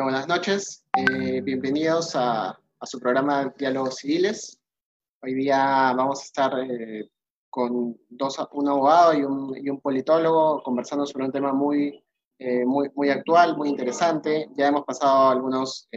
buenas noches. Eh, bienvenidos a, su programa Diálogos Civiles. Hoy día vamos a estar eh, con dos, un abogado y un, politólogo conversando sobre un tema muy, eh, muy, muy actual, muy interesante. Ya hemos pasado algunos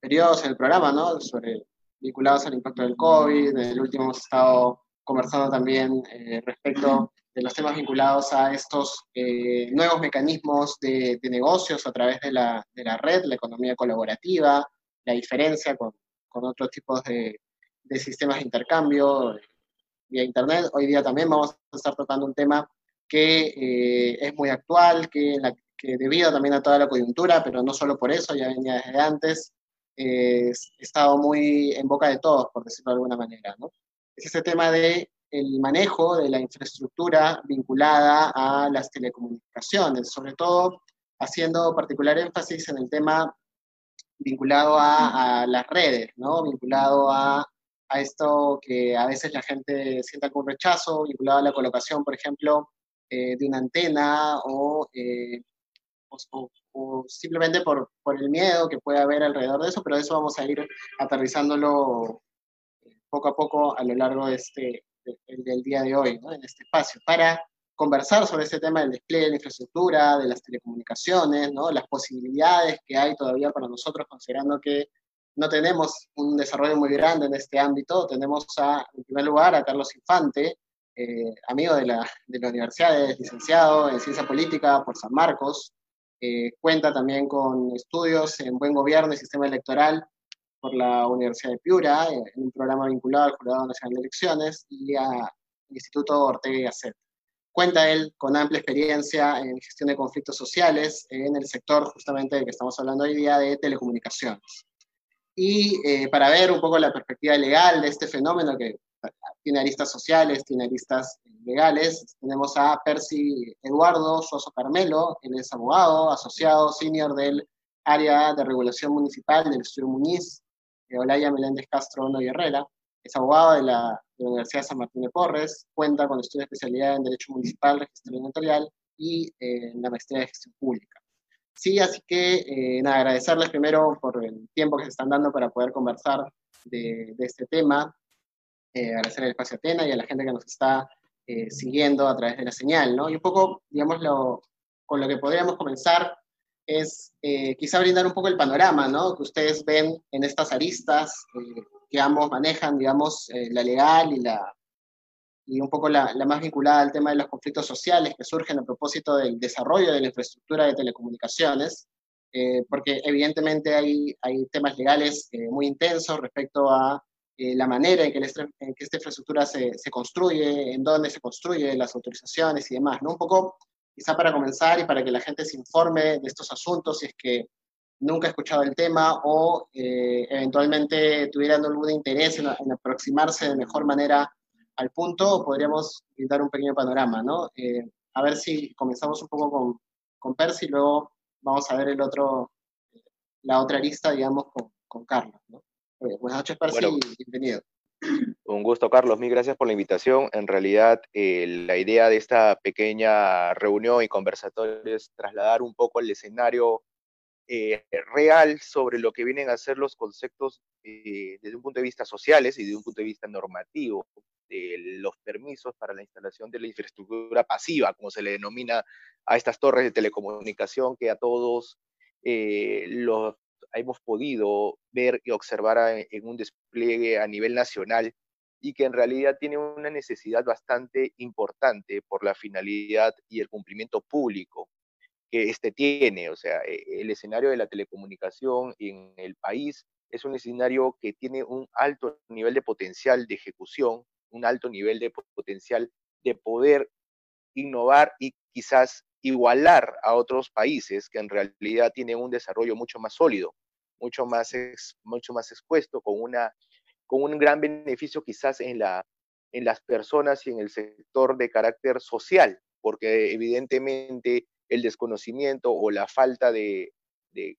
periodos en el programa, ¿no? Sobre, vinculados al impacto del COVID. En el último hemos estado conversando también respecto de los temas vinculados a estos eh, nuevos mecanismos de, negocios a través de la, de la, red, la economía colaborativa, la diferencia con, con otros tipos de, de, sistemas de intercambio vía Internet. Hoy día también vamos a estar tratando un tema que eh, es muy actual, que, que, debido también a toda la coyuntura, pero no solo por eso, ya venía desde antes, eh, ha estado muy en boca de todos, por decirlo de alguna manera. ¿no? Es ese tema de el manejo de la infraestructura vinculada a las telecomunicaciones, sobre todo haciendo particular énfasis en el tema vinculado a, las redes, ¿no? vinculado a, esto que a veces la gente siente algún rechazo, vinculado a la colocación, por ejemplo, eh, de una antena eh, o, o, simplemente por, por, el miedo que puede haber alrededor de eso, pero eso vamos a ir aterrizándolo poco a poco a lo largo de este, el del día de hoy, ¿no? en este espacio, para conversar sobre este tema del despliegue de la infraestructura, de las telecomunicaciones, ¿no? las posibilidades que hay todavía para nosotros, considerando que no tenemos un desarrollo muy grande en este ámbito. Tenemos a, en primer lugar a Carlos Infante, eh, amigo de la, de la universidad, es licenciado en ciencia política por San Marcos, eh, cuenta también con estudios en buen gobierno y sistema electoral por la Universidad de Piura, en un programa vinculado al Jurado Nacional de Elecciones y al Instituto Ortega y Gasset. Cuenta él con amplia experiencia en gestión de conflictos sociales en el sector justamente del que estamos hablando hoy día de telecomunicaciones. Y eh, para ver un poco la perspectiva legal de este fenómeno que tiene aristas sociales, tiene aristas legales, tenemos a Percy Eduardo Soso Carmelo, él es abogado, asociado senior del área de regulación municipal del Estudio Muñiz Olaya Meléndez Castro y Herrera, es abogado de la, Universidad San Martín de Porres, cuenta con estudios de especialidad en Derecho Municipal, Registro Notarial y eh, en la maestría de Gestión Pública. Sí, así que eh, nada, agradecerles primero por el tiempo que se están dando para poder conversar de, este tema, eh, agradecer el espacio Atena y a la gente que nos está siguiendo a través de la señal, ¿no? Y un poco, digamos, con lo que podríamos comenzar es eh, quizá brindar un poco el panorama ¿no? que ustedes ven en estas aristas eh, que ambos manejan, digamos, eh, la legal y, la, y un poco la, más vinculada al tema de los conflictos sociales que surgen a propósito del desarrollo de la infraestructura de telecomunicaciones, porque evidentemente hay, temas legales muy intensos respecto a la manera en que, esta infraestructura se, se, construye, en dónde se construye, las autorizaciones y demás, ¿no? Un poco quizá para comenzar y para que la gente se informe de estos asuntos si es que nunca ha escuchado el tema o eh, eventualmente tuvieran algún interés en, aproximarse de mejor manera al punto, podríamos dar un pequeño panorama, ¿no? Eh, a ver si comenzamos un poco con, con Percy y luego vamos a ver el otro, la otra lista, digamos, con, con Carlos, ¿no? buenas noches, Percy, y bienvenido. Un gusto, Carlos. Mil gracias por la invitación. En realidad, eh, la idea de esta pequeña reunión y conversatorio es trasladar un poco el escenario eh, real sobre lo que vienen a ser los conceptos eh, desde un punto de vista sociales y desde un punto de vista normativo de los permisos para la instalación de la infraestructura pasiva, como se le denomina a estas torres de telecomunicación que a todos los hemos podido ver y observar en un despliegue a nivel nacional y que en realidad tiene una necesidad bastante importante por la finalidad y el cumplimiento público que este tiene. O sea, e, el escenario de la telecomunicación en el país es un escenario que tiene un alto nivel de potencial de ejecución, un alto nivel de potencial de poder innovar y quizás igualar a otros países que en realidad tienen un desarrollo mucho más sólido, mucho más, mucho más expuesto, con, una, con un gran beneficio quizás en, la, en las personas y en el sector de carácter social, porque evidentemente el desconocimiento o la falta de, de,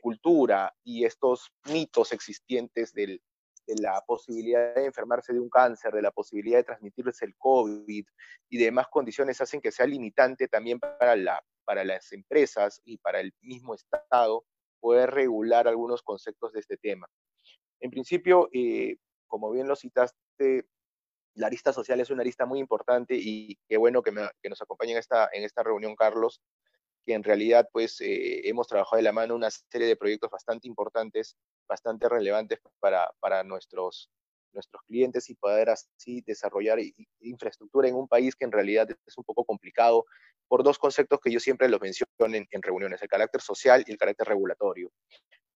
cultura y estos mitos existentes del, de la posibilidad de enfermarse de un cáncer, de la posibilidad de transmitirse el COVID y demás condiciones hacen que sea limitante también para, la, para las empresas y para el mismo Estado poder regular algunos conceptos de este tema. En principio, eh, como bien lo citaste, la arista social es una arista muy importante y qué bueno que, nos acompañe en esta, en esta reunión, Carlos, que en realidad pues eh, hemos trabajado de la mano una serie de proyectos bastante importantes, bastante relevantes para, para nuestros, nuestros clientes y poder así desarrollar infraestructura en un país que en realidad es un poco complicado por dos conceptos que yo siempre los menciono en, en reuniones, el carácter social y el carácter regulatorio.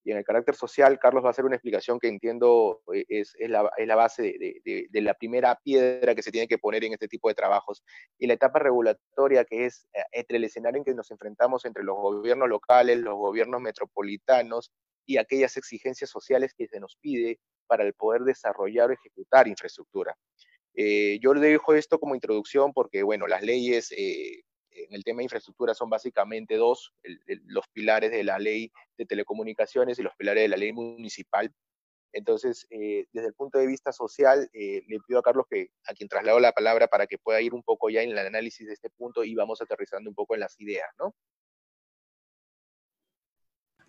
Y en el carácter social, Carlos va a hacer una explicación que entiendo eh, es, es, la, es la, base de, de, de, la primera piedra que se tiene que poner en este tipo de trabajos. Y la etapa regulatoria, que es eh, entre el escenario en que nos enfrentamos entre los gobiernos locales, los gobiernos metropolitanos y aquellas exigencias sociales que se nos pide para el poder desarrollar o ejecutar infraestructura. Eh, yo le dejo esto como introducción porque, bueno, las leyes eh, en el tema de infraestructura son básicamente dos, los pilares de la ley de telecomunicaciones y los pilares de la ley municipal. Entonces, eh, desde el punto de vista social, le pido a Carlos que a quien traslado la palabra para que pueda ir un poco ya en el análisis de este punto y vamos aterrizando un poco en las ideas, ¿no?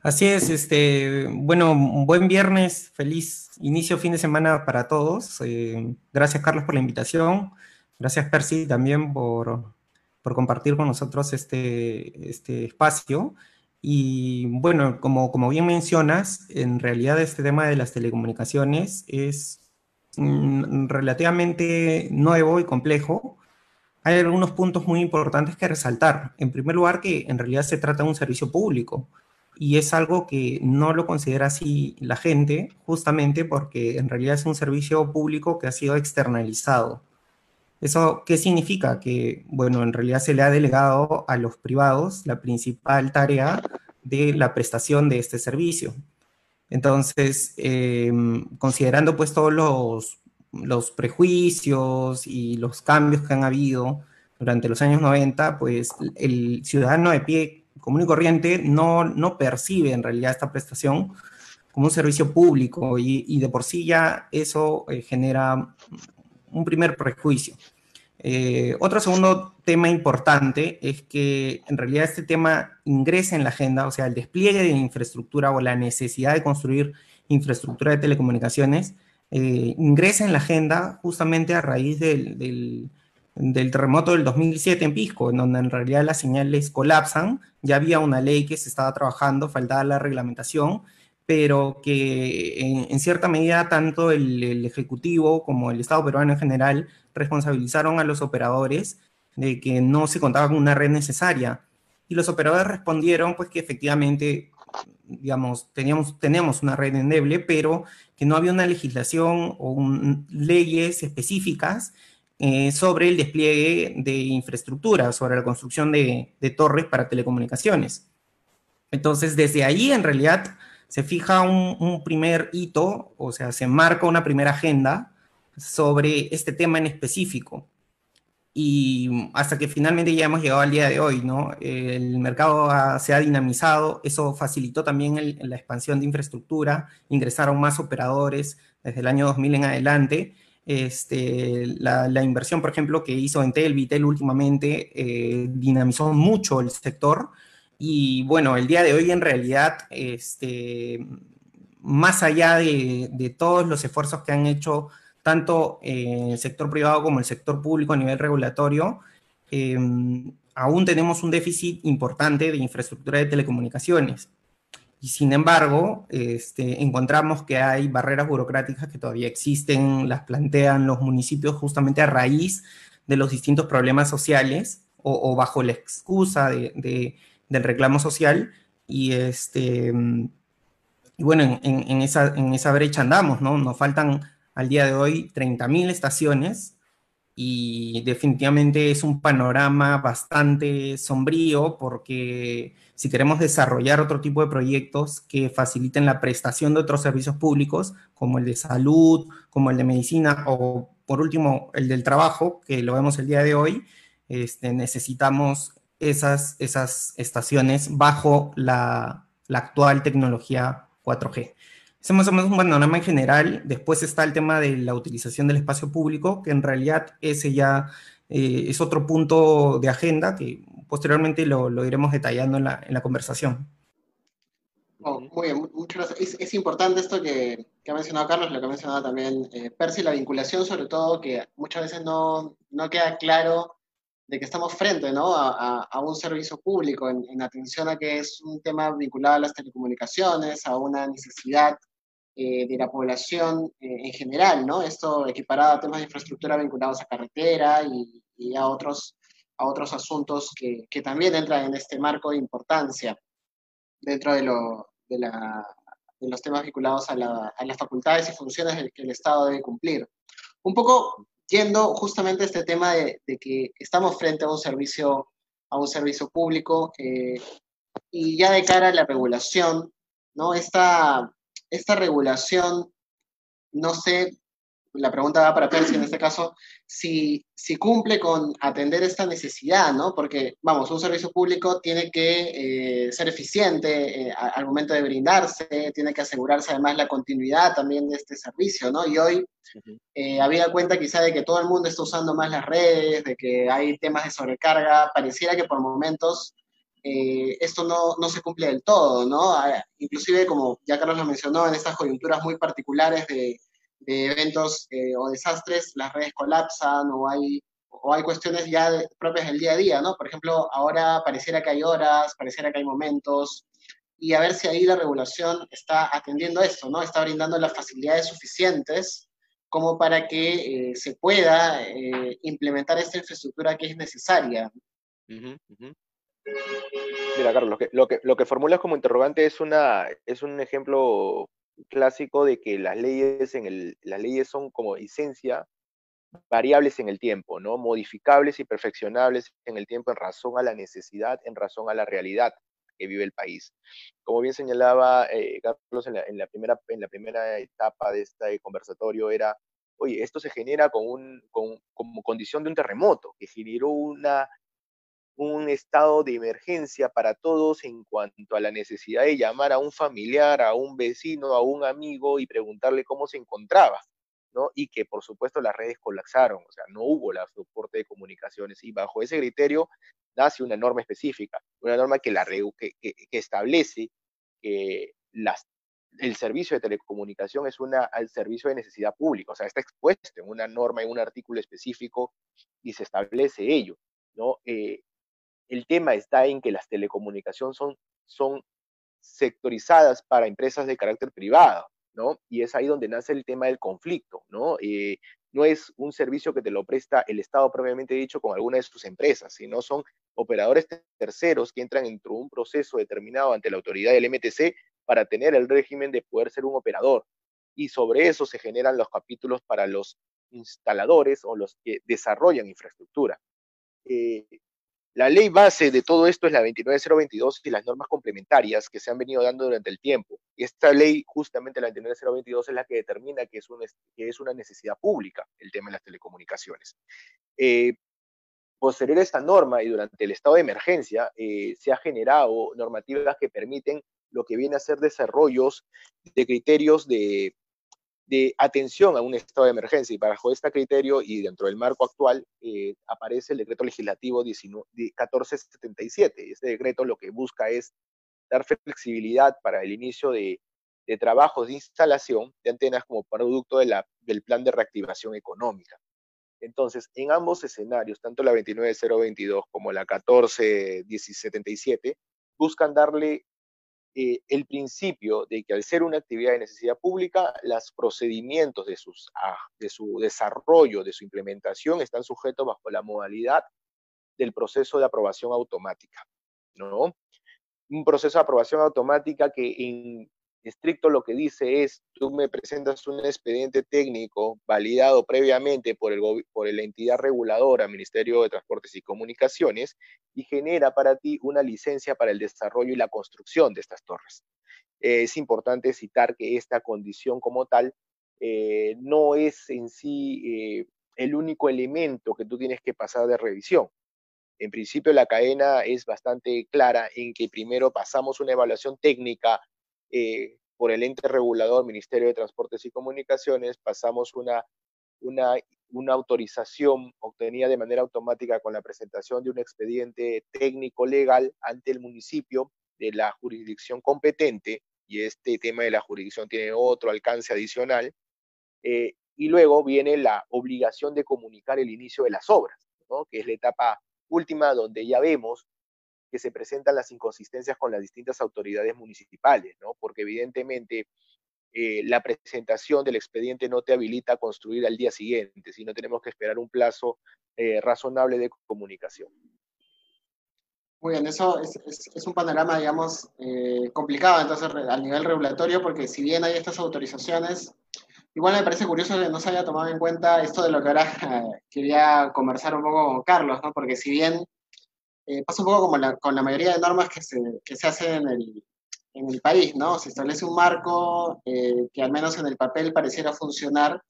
Así es, este, bueno, buen viernes, feliz inicio fin de semana para todos. Eh, gracias Carlos por la invitación, gracias Percy también por, por compartir con nosotros este, este espacio. Y bueno, como, como bien mencionas, en realidad este tema de las telecomunicaciones es mm, relativamente nuevo y complejo. Hay algunos puntos muy importantes que resaltar. En primer lugar, que en realidad se trata de un servicio público y es algo que no lo considera así la gente, justamente porque en realidad es un servicio público que ha sido externalizado. ¿Eso qué significa? Que, bueno, en realidad se le ha delegado a los privados la principal tarea de la prestación de este servicio. Entonces, eh, considerando pues todos los, los prejuicios y los cambios que han habido durante los años 90, pues el ciudadano de pie común y corriente no, no percibe en realidad esta prestación como un servicio público y, de por sí ya eso eh, genera un primer prejuicio. Eh, otro segundo tema importante es que en realidad este tema ingresa en la agenda, o sea, el despliegue de infraestructura o la necesidad de construir infraestructura de telecomunicaciones eh, ingresa en la agenda justamente a raíz del, del terremoto del 2007 en Pisco, en donde en realidad las señales colapsan, ya había una ley que se estaba trabajando, faltaba la reglamentación, pero que en, cierta medida tanto el, Ejecutivo como el Estado peruano en general responsabilizaron a los operadores de que no se contaba con una red necesaria. Y los operadores respondieron pues que efectivamente, digamos, teníamos, teníamos una red endeble, pero que no había una legislación o leyes específicas eh, sobre el despliegue de infraestructura, sobre la construcción de, de, torres para telecomunicaciones. Entonces, desde ahí, en realidad, se fija un, un, primer hito, o sea, se marca una primera agenda sobre este tema en específico. Y hasta que finalmente ya hemos llegado al día de hoy, ¿no? El mercado ha, se ha dinamizado, eso facilitó también el, la expansión de infraestructura, ingresaron más operadores desde el año 2000 en adelante, este, la, inversión, por ejemplo, que hizo Entel, Vitel últimamente, eh, dinamizó mucho el sector. Y bueno, el día de hoy en realidad, este, más allá de, todos los esfuerzos que han hecho tanto eh, el sector privado como el sector público a nivel regulatorio, eh, aún tenemos un déficit importante de infraestructura de telecomunicaciones. Y sin embargo, este, encontramos que hay barreras burocráticas que todavía existen, las plantean los municipios justamente a raíz de los distintos problemas sociales o, bajo la excusa de, de, del reclamo social. Y, este, bueno, en, en, en, esa, en esa brecha andamos, ¿no? Nos faltan al día de hoy 30.000 estaciones y definitivamente es un panorama bastante sombrío porque si queremos desarrollar otro tipo de proyectos que faciliten la prestación de otros servicios públicos, como el de salud, como el de medicina o por último el del trabajo, que lo vemos el día de hoy, este, necesitamos esas, esas estaciones bajo la, actual tecnología 4G. Ese más o menos un panorama en general. Después está el tema de la utilización del espacio público, que en realidad ese ya eh, es otro punto de agenda que posteriormente lo, lo iremos detallando en la, en la conversación. Oh, muy bien, muchas gracias. Es, importante esto que, que, ha mencionado Carlos, lo que ha mencionado también eh, Percy, la vinculación sobre todo, que muchas veces no, no queda claro de que estamos frente ¿no? a, a, un servicio público en, en, atención a que es un tema vinculado a las telecomunicaciones, a una necesidad eh, de la población eh, en general, ¿no? Esto equiparado a temas de infraestructura vinculados a carretera y, y a, otros, a otros asuntos que, que, también entran en este marco de importancia dentro de, lo, de, la, de los temas vinculados a, la, a, las facultades y funciones que el Estado debe cumplir. Un poco yendo justamente a este tema de, de, que estamos frente a un servicio, a un servicio público eh, y ya de cara a la regulación, ¿no? Esta, esta regulación, no sé la pregunta va para Percy en este caso, si, si cumple con atender esta necesidad, ¿no? Porque, vamos, un servicio público tiene que eh, ser eficiente eh, al momento de brindarse, tiene que asegurarse además la continuidad también de este servicio, ¿no? Y hoy, eh, había cuenta quizá de que todo el mundo está usando más las redes, de que hay temas de sobrecarga, pareciera que por momentos eh, esto no, no, se cumple del todo, ¿no? Ah, inclusive, como ya Carlos lo mencionó, en estas coyunturas muy particulares de de eventos eh, o desastres, las redes colapsan o hay, o hay cuestiones ya propias del día a día, ¿no? Por ejemplo, ahora pareciera que hay horas, pareciera que hay momentos, y a ver si ahí la regulación está atendiendo esto, ¿no? Está brindando las facilidades suficientes como para que eh, se pueda eh, implementar esta infraestructura que es necesaria. Uh -huh. Mira, Carlos, lo que, lo que, lo que formulas como interrogante es, una, es un ejemplo clásico de que las leyes, en el, las leyes son como esencia variables en el tiempo, ¿no? Modificables y perfeccionables en el tiempo en razón a la necesidad, en razón a la realidad que vive el país. Como bien señalaba eh, Carlos en la, en la, primera, en la primera etapa de este conversatorio, era, oye, esto se genera con un, con, como condición de un terremoto, que generó una un estado de emergencia para todos en cuanto a la necesidad de llamar a un familiar, a un vecino, a un amigo y preguntarle cómo se encontraba, ¿no? Y que por supuesto las redes colapsaron, o sea, no hubo la soporte de comunicaciones y bajo ese criterio nace una norma específica, una norma que, la, que, que, que establece que las, el servicio de telecomunicación es una, al servicio de necesidad pública, o sea, está expuesto en una norma, en un artículo específico y se establece ello, ¿no? Eh, el tema está en que las telecomunicaciones son, sectorizadas para empresas de carácter privado, ¿no? Y es ahí donde nace el tema del conflicto, ¿no? Eh, no es un servicio que te lo presta el Estado propiamente dicho con alguna de sus empresas, sino son operadores terceros que entran dentro de un proceso determinado ante la autoridad del MTC para tener el régimen de poder ser un operador. Y sobre eso se generan los capítulos para los instaladores o los que desarrollan infraestructura. Eh, la ley base de todo esto es la 29022 y las normas complementarias que se han venido dando durante el tiempo. Y esta ley, justamente la 29022, es la que determina que es, una necesidad pública el tema de las telecomunicaciones. Eh, posterior a esta norma y durante el estado de emergencia, eh, se ha generado normativas que permiten lo que viene a ser desarrollos de criterios de de atención a un estado de emergencia. Y bajo este criterio y dentro del marco actual eh, aparece el decreto legislativo 19, 1477. Este decreto lo que busca es dar flexibilidad para el inicio de, trabajos de instalación de antenas como producto de la, del plan de reactivación económica. Entonces, en ambos escenarios, tanto la 29022 como la 14177, buscan darle eh, el principio de que al ser una actividad de necesidad pública, los procedimientos de, ah, de su desarrollo, de su implementación, están sujetos bajo la modalidad del proceso de aprobación automática, ¿no? Un proceso de aprobación automática que en estricto lo que dice es, tú me presentas un expediente técnico validado previamente por, el, por la entidad reguladora, Ministerio de Transportes y Comunicaciones, y genera para ti una licencia para el desarrollo y la construcción de estas torres. Eh, es importante citar que esta condición como tal eh, no es en sí eh, el único elemento que tú tienes que pasar de revisión. En principio la cadena es bastante clara en que primero pasamos una evaluación técnica eh, por el ente regulador, Ministerio de Transportes y Comunicaciones, pasamos una una, autorización obtenida de manera automática con la presentación de un expediente técnico legal ante el municipio de la jurisdicción competente, y este tema de la jurisdicción tiene otro alcance adicional, eh, y luego viene la obligación de comunicar el inicio de las obras, que es la etapa última donde ya vemos que se presentan las inconsistencias con las distintas autoridades municipales, ¿no? porque evidentemente eh, la presentación del expediente no te habilita a construir al día siguiente, sino tenemos que esperar un plazo eh, razonable de comunicación. Muy bien, eso es, un panorama, digamos, eh, complicado entonces a nivel regulatorio, porque si bien hay estas autorizaciones, igual me parece curioso que no se haya tomado en cuenta esto de lo que ahora quería conversar un poco con Carlos, ¿no? Porque si bien pasa un poco como la, con la mayoría de normas que se, que se hacen en el, en el país, ¿no? Se establece un marco eh, que al menos en el papel pareciera funcionar,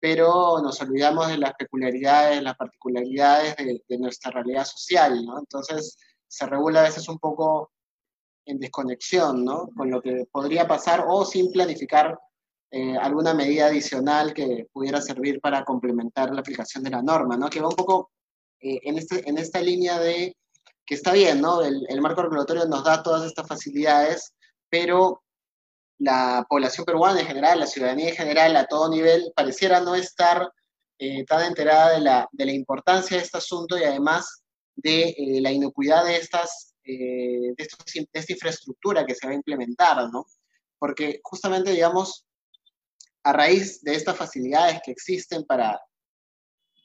pero nos olvidamos de las peculiaridades, las particularidades de, nuestra realidad social, ¿no? Entonces se regula a veces un poco en desconexión, ¿no? Con lo que podría pasar o sin planificar eh, alguna medida adicional que pudiera servir para complementar la aplicación de la norma, ¿no? Que va un poco eh, en, este, en esta línea de que está bien, ¿no? El, el, marco regulatorio nos da todas estas facilidades, pero la población peruana en general, la ciudadanía en general, a todo nivel, pareciera no estar eh, tan enterada de la, de la, importancia de este asunto y además de eh, la inocuidad de, estas, eh, de, esta infraestructura que se va a implementar, ¿no? Porque justamente, digamos, a raíz de estas facilidades que existen para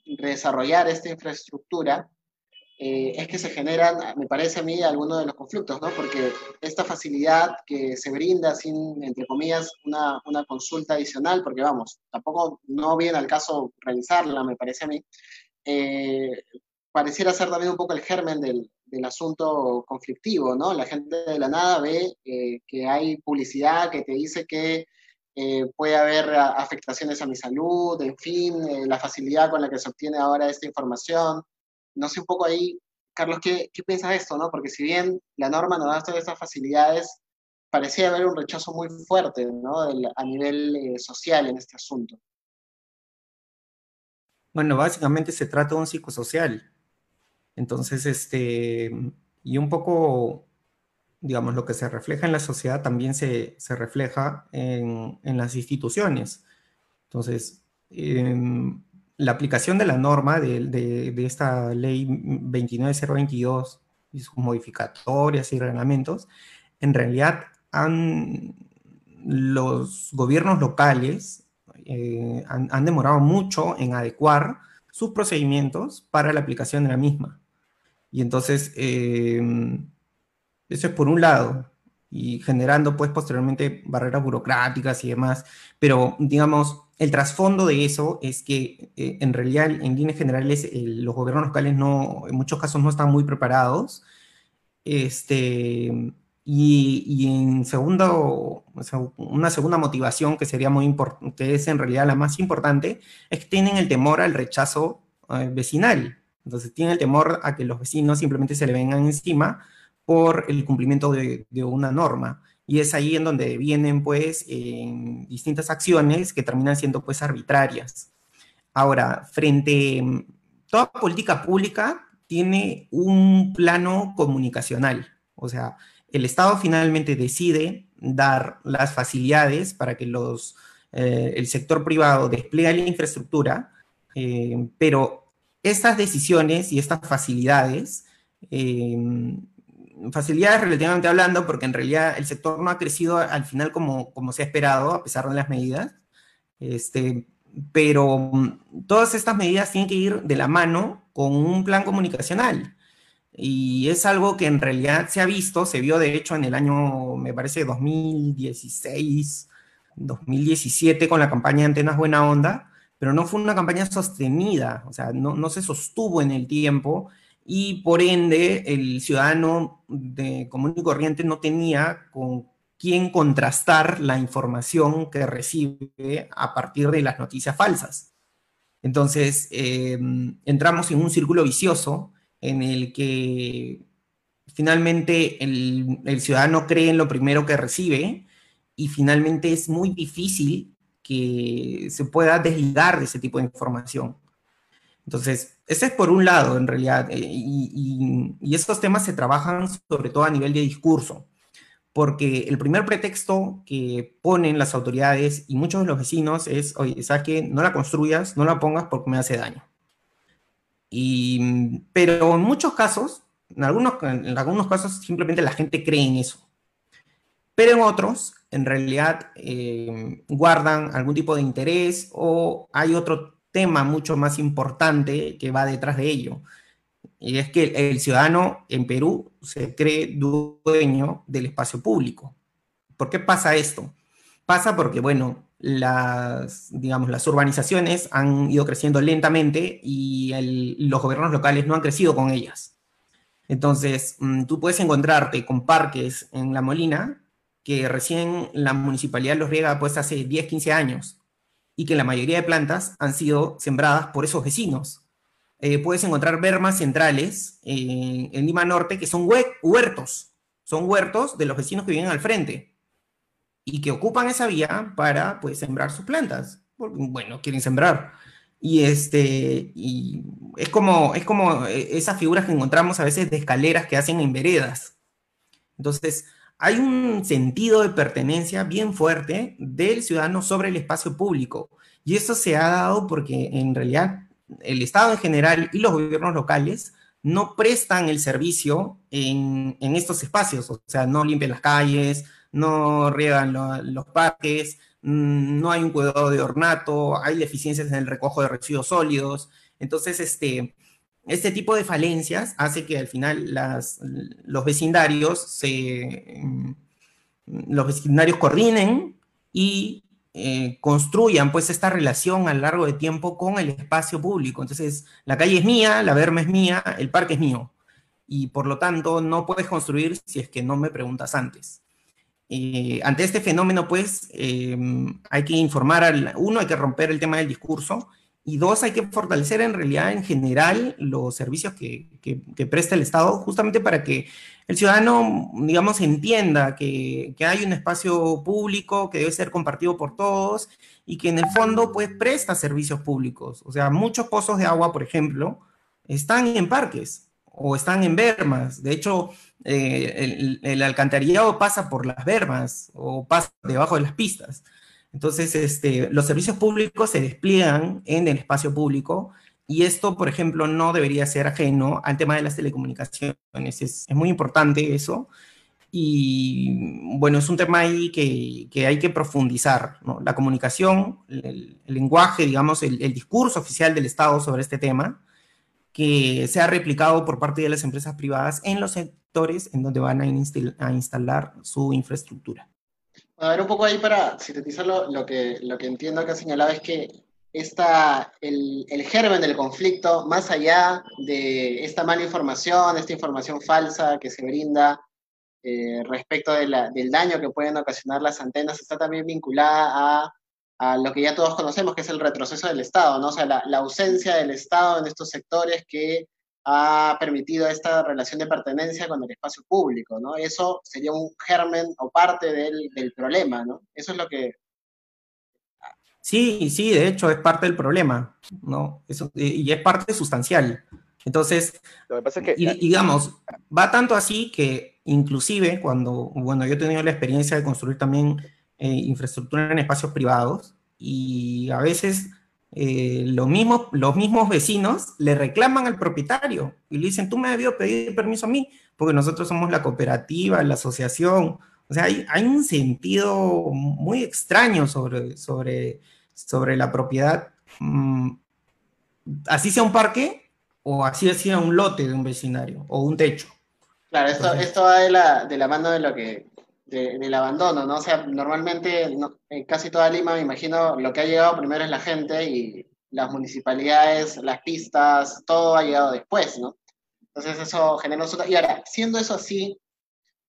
desarrollar esta infraestructura, eh, es que se generan, me parece a mí, algunos de los conflictos, ¿no? Porque esta facilidad que se brinda sin, entre comillas, una, una, consulta adicional, porque vamos, tampoco no viene al caso realizarla, me parece a mí, eh, pareciera ser también un poco el germen del, del, asunto conflictivo, ¿no? La gente de la nada ve eh, que hay publicidad que te dice que puede haber afectaciones a mi salud, en fin, la facilidad con la que se obtiene ahora esta información no sé un poco ahí, Carlos, ¿qué, qué piensas de esto? ¿no? Porque si bien la norma nos da todas estas facilidades, parecía haber un rechazo muy fuerte ¿no? a nivel eh, social en este asunto. Bueno, básicamente se trata de un psicosocial. Entonces, este, y un poco, digamos, lo que se refleja en la sociedad también se, se refleja en, en, las instituciones. Entonces, eh, la aplicación de la norma de, esta ley 29022 y sus modificatorias y reglamentos, en realidad han, los gobiernos locales eh, han, demorado mucho en adecuar sus procedimientos para la aplicación de la misma. Y entonces, eh, eso es por un lado, y generando pues posteriormente barreras burocráticas y demás, pero digamos, el trasfondo de eso es que eh, en realidad, en líneas generales, los gobiernos locales no, en muchos casos no están muy preparados. Este, y, en segundo, una segunda motivación que sería muy importante, es en realidad la más importante, es que tienen el temor al rechazo eh, vecinal. Entonces tienen el temor a que los vecinos simplemente se le vengan encima por el cumplimiento de, de una norma y es ahí en donde vienen pues distintas acciones que terminan siendo pues arbitrarias. Ahora, frente, toda política pública tiene un plano comunicacional, o sea, el Estado finalmente decide dar las facilidades para que los, eh, el sector privado despliegue la infraestructura, eh, pero estas decisiones y estas facilidades eh, facilidades relativamente hablando, porque en realidad el sector no ha crecido al final como, como se ha esperado, a pesar de las medidas. Este, pero mm, todas estas medidas tienen que ir de la mano con un plan comunicacional. Y es algo que en realidad se ha visto, se vio de hecho en el año, me parece, 2016, 2017 con la campaña de Antenas Buena Onda, pero no fue una campaña sostenida, o sea, no, no se sostuvo en el tiempo y por ende el ciudadano de común y corriente no tenía con quién contrastar la información que recibe a partir de las noticias falsas. Entonces, em, entramos en un círculo vicioso en el que finalmente el, ciudadano cree en lo primero que recibe y finalmente es muy difícil que se pueda desligar de ese tipo de información. Entonces, ese es por un lado, en realidad, eh, y, y, estos temas se trabajan sobre todo a nivel de discurso, porque el primer pretexto que ponen las autoridades y muchos de los vecinos es, oye, ¿sabes qué? No la construyas, no la pongas porque me hace daño. Y, pero en muchos casos, en algunos, en algunos casos simplemente la gente cree en eso. Pero en otros, en realidad, eh, guardan algún tipo de interés o hay otro tema mucho más importante que va detrás de ello. Y es que el, ciudadano en Perú se cree dueño del espacio público. ¿Por qué pasa esto? Pasa porque, bueno, las, digamos, las urbanizaciones han ido creciendo lentamente y los gobiernos locales no han crecido con ellas. Entonces, mm, tú puedes encontrarte con parques en La Molina que recién la municipalidad los riega pues hace 10, 15 años y que la mayoría de plantas han sido sembradas por esos vecinos. Eh, puedes encontrar bermas centrales en Lima Norte que son huertos, son huertos de los vecinos que viven al frente y que ocupan esa vía para pues sembrar sus plantas, bueno, quieren sembrar. Y este y es como es como eh, esas figuras que encontramos a veces de escaleras que hacen en veredas. Entonces, hay un sentido de pertenencia bien fuerte del ciudadano sobre el espacio público. Y eso se ha dado porque en realidad el Estado en general y los gobiernos locales no prestan el servicio en, estos espacios, o sea, no limpian las calles, no riegan los parques, mm, no hay un cuidado de ornato, hay deficiencias en el recojo de residuos sólidos. Entonces, este, este tipo de falencias hace que al final los vecindarios se, mm, los vecindarios coordinen y eh, construyan pues esta relación a lo largo de tiempo con el espacio público. Entonces, la calle es mía, la verma es mía, el parque es mío. Y por lo tanto, no puedes construir si es que no me preguntas antes. Eh, ante este fenómeno, pues, eh, hay que informar al, uno, hay que romper el tema del discurso y dos, hay que fortalecer en realidad en general los servicios que, presta el Estado, justamente para que el ciudadano, digamos, entienda que, hay un espacio público que debe ser compartido por todos y que en el fondo, pues, presta servicios públicos. O sea, muchos pozos de agua, por ejemplo, están en parques o están en bermas. De hecho, eh, el, el alcantarillado pasa por las bermas o pasa debajo de las pistas. Entonces, este, los servicios públicos se despliegan en el espacio público y esto, por ejemplo, no debería ser ajeno al tema de las telecomunicaciones. Es, muy importante eso. Y bueno, es un tema ahí que, hay que profundizar. La comunicación, el, lenguaje, digamos, el, discurso oficial del Estado sobre este tema, que sea replicado por parte de las empresas privadas en los sectores en donde van a instalar su infraestructura. A ver, un poco ahí para sintetizar lo, que, lo que entiendo que ha señalado es que esta, el, el, germen del conflicto, más allá de esta mala información, esta información falsa que se brinda eh, respecto del daño que pueden ocasionar las antenas, está también vinculada a, a, lo que ya todos conocemos, que es el retroceso del Estado, ¿no? O sea, la, la ausencia del Estado en estos sectores que ha permitido esta relación de pertenencia con el espacio público, ¿no? Eso sería un germen o parte del, del problema, ¿no? Eso es lo que... Sí, sí, de hecho es parte del problema, ¿no? Eso, y es parte sustancial. Entonces, lo que pasa es que, y, digamos, va tanto así que inclusive cuando, bueno, yo he tenido la experiencia de construir también eh, infraestructura en espacios privados y a veces eh, los, mismos, los mismos vecinos le reclaman al propietario y le dicen, tú me debió pedir permiso a mí, porque nosotros somos la cooperativa, la asociación. O sea, hay, hay un sentido muy extraño sobre, sobre, sobre la propiedad, mm, así sea un parque o así sea un lote de un vecindario o un techo. Claro, esto, esto va de la, de la mano de lo que del abandono, ¿no? O sea, normalmente en casi toda Lima, me imagino, lo que ha llegado primero es la gente y las municipalidades, las pistas, todo ha llegado después, ¿no? Entonces eso genera un... Y ahora, siendo eso así,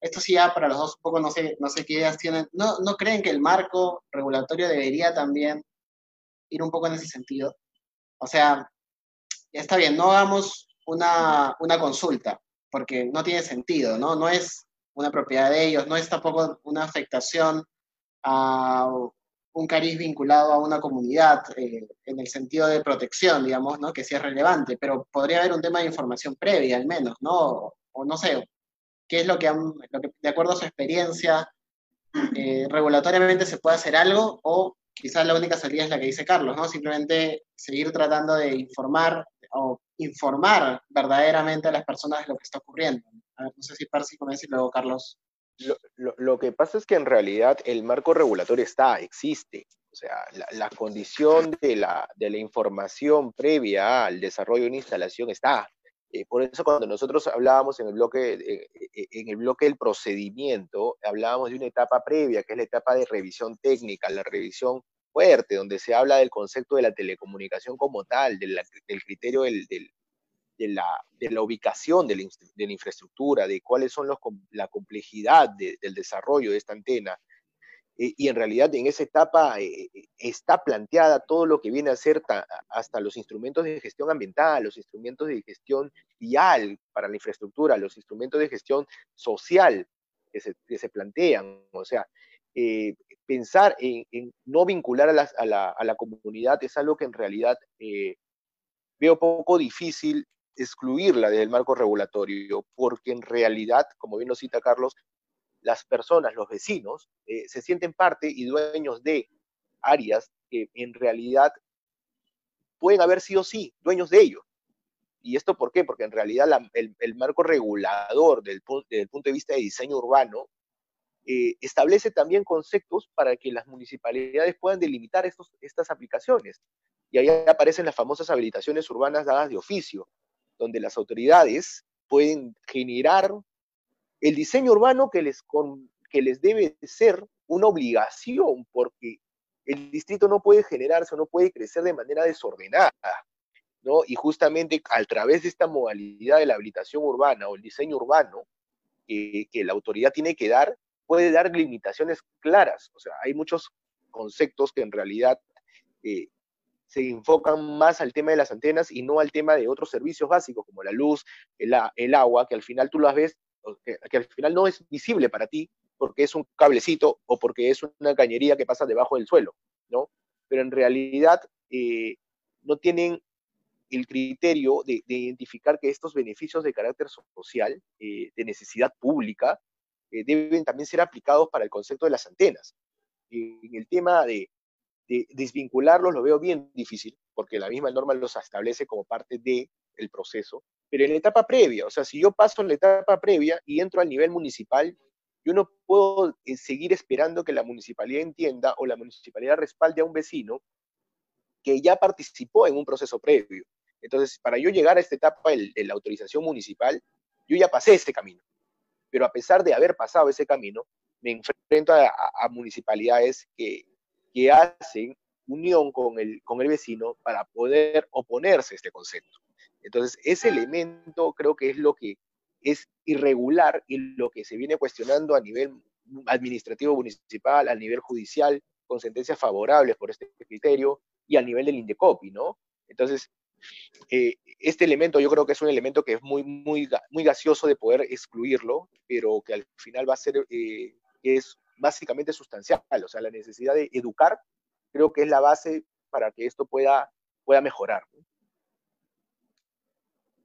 esto sí ya para los dos un poco no sé, no sé qué ideas tienen, ¿no, ¿no creen que el marco regulatorio debería también ir un poco en ese sentido? O sea, está bien, no hagamos una, una consulta, porque no tiene sentido, ¿no? No es una propiedad de ellos, no es tampoco una afectación a, un cariz vinculado a una comunidad eh, en el sentido de protección, digamos, ¿no? Que sí es relevante, pero podría haber un tema de información previa al menos, ¿no? O, no sé, qué es lo que, de acuerdo a su experiencia, eh, regulatoriamente se puede hacer algo o quizás la única salida es la que dice Carlos, ¿no? Simplemente seguir tratando de informar o informar verdaderamente a las personas de lo que está ocurriendo. No sé si Percy comienza y luego Carlos. Lo, que pasa es que en realidad el marco regulatorio está, existe. O sea, la, condición de la, de la, información previa al desarrollo de una instalación está. Eh, por eso cuando nosotros hablábamos en el, bloque, eh, eh, en el bloque del procedimiento, hablábamos de una etapa previa, que es la etapa de revisión técnica, la revisión fuerte, donde se habla del concepto de la telecomunicación como tal, del, criterio del, de la, ubicación de la, infraestructura, de cuáles son los, la complejidad del desarrollo de esta antena. Eh, y en realidad en esa etapa eh, eh, está planteada todo lo que viene a ser hasta los instrumentos de gestión ambiental, los instrumentos de gestión vial para la infraestructura, los instrumentos de gestión social que se, plantean. O sea, pensar en, no vincular a, la, comunidad es algo que en realidad veo poco difícil excluirla del marco regulatorio, porque en realidad, como bien lo cita Carlos, las personas, los vecinos, eh, se sienten parte y dueños de áreas que en realidad pueden haber sido sí, dueños de ello. ¿Y esto por qué? Porque en realidad el, marco regulador del, punto de vista de diseño urbano eh, establece también conceptos para que las municipalidades puedan delimitar estos, estas aplicaciones. Y ahí aparecen las famosas habilitaciones urbanas dadas de oficio, donde las autoridades pueden generar el diseño urbano que les, que les debe ser una obligación, porque el distrito no puede generarse o no puede crecer de manera desordenada, ¿no? Y justamente a través de esta modalidad de la habilitación urbana o el diseño urbano que la autoridad tiene que dar, puede dar limitaciones claras. O sea, hay muchos conceptos que en realidad eh, se enfocan más al tema de las antenas y no al tema de otros servicios básicos como la luz, el, agua, que al final tú las ves, que, al final no es visible para ti porque es un cablecito o porque es una cañería que pasa debajo del suelo, ¿no? Pero en realidad eh, no tienen el criterio de, identificar que estos beneficios de carácter social, eh, de necesidad pública, eh, deben también ser aplicados para el concepto de las antenas. en el tema de, desvincularlos lo veo bien difícil, porque la misma norma los establece como parte del el proceso, pero en la etapa previa, o sea, si yo paso en la etapa previa y entro al nivel municipal, yo no puedo eh, seguir esperando que la municipalidad entienda o la municipalidad respalde a un vecino que ya participó en un proceso previo. Entonces, para yo llegar a esta etapa de la autorización municipal, yo ya pasé este camino. Pero a pesar de haber pasado ese camino, me enfrento a municipalidades que que hacen unión con el, con el vecino para poder oponerse a este concepto. Entonces, ese elemento creo que es lo que es irregular y lo que se viene cuestionando a nivel administrativo municipal, a nivel judicial, con sentencias favorables por este criterio y a nivel del INDECOPI, ¿no? Entonces, eh, este elemento yo creo que es un elemento que es muy, muy, muy gaseoso de poder excluirlo, pero que al final va a ser, eh, es básicamente sustancial, o sea, la necesidad de educar creo que es la base para que esto pueda, pueda mejorar.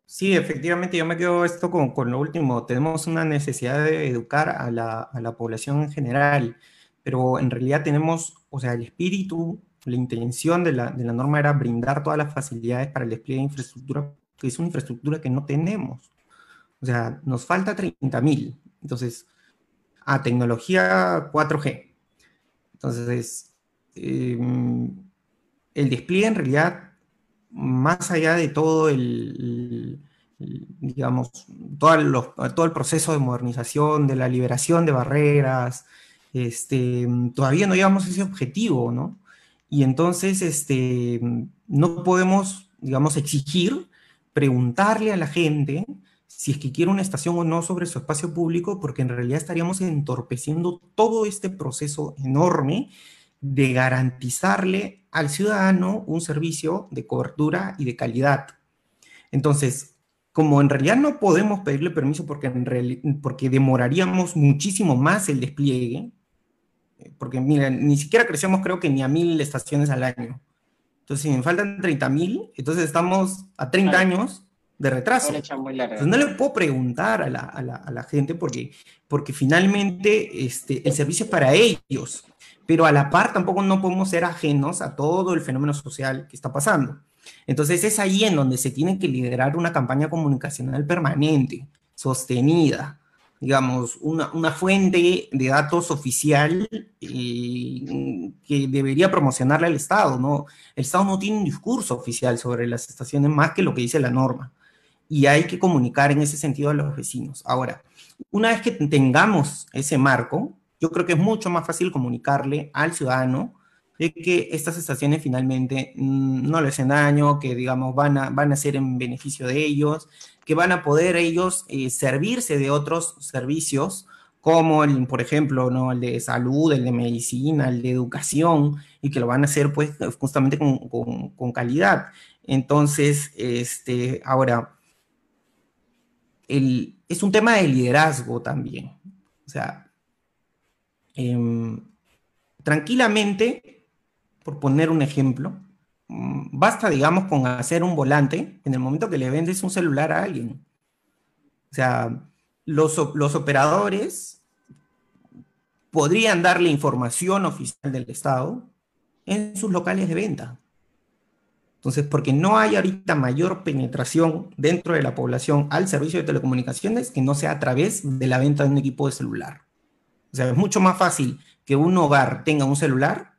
Sí, efectivamente, yo me quedo esto con, con lo último. Tenemos una necesidad de educar a la, a la, población en general, pero en realidad tenemos, o sea, el espíritu, la intención de la, de la norma era brindar todas las facilidades para el despliegue de infraestructura, que es una infraestructura que no tenemos. O sea, nos falta 30.000. Entonces, a tecnología 4G. Entonces, em, el despliegue en realidad, más allá de todo el, digamos, todo, el proceso de modernización, de la liberación de barreras, este, todavía no llegamos a ese objetivo, ¿no? Y entonces, este, no podemos, digamos, exigir, preguntarle a la gente si es que quiere una estación o no sobre su espacio público, porque en realidad estaríamos entorpeciendo todo este proceso enorme de garantizarle al ciudadano un servicio de cobertura y de calidad. Entonces, como en realidad no podemos pedirle permiso porque, en porque demoraríamos muchísimo más el despliegue, porque mira, ni siquiera crecemos creo que ni a mil estaciones al año. Entonces, si me faltan 30 mil, entonces estamos a 30 años de retraso. Entonces, no le puedo preguntar a la, a la, a la gente porque, porque finalmente este, el servicio es para ellos, pero a la par tampoco no podemos ser ajenos a todo el fenómeno social que está pasando. Entonces es ahí en donde se tiene que liderar una campaña comunicacional permanente, sostenida, digamos, una, una fuente de datos oficial eh, que debería promocionarle al Estado, ¿no? El Estado no tiene un discurso oficial sobre las estaciones más que lo que dice la norma. Y hay que comunicar en ese sentido a los vecinos. Ahora, una vez que tengamos ese marco, yo creo que es mucho más fácil comunicarle al ciudadano de que estas estaciones finalmente mm, no le hacen daño, que digamos van a, van a ser en beneficio de ellos, que van a poder ellos eh, servirse de otros servicios, como el, por ejemplo, ¿no? el de salud, el de medicina, el de educación, y que lo van a hacer pues justamente con, con, calidad. Entonces, este, ahora, el, es un tema de liderazgo también. O sea, eh, tranquilamente por poner un ejemplo, mm, basta, digamos, con hacer un volante en el momento que le vendes un celular a alguien. O sea, los, operadores podrían darle información oficial del Estado en sus locales de venta. Entonces, porque no hay ahorita mayor penetración dentro de la población al servicio de telecomunicaciones que no sea a través de la venta de un equipo de celular. O sea, es mucho más fácil que un hogar tenga un celular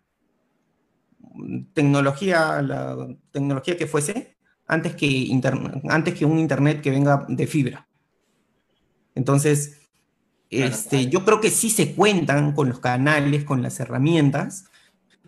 tecnología, la tecnología que fuese, antes que, antes que un internet que venga de fibra. Entonces, este, yo creo que sí se cuentan con los canales, con las herramientas,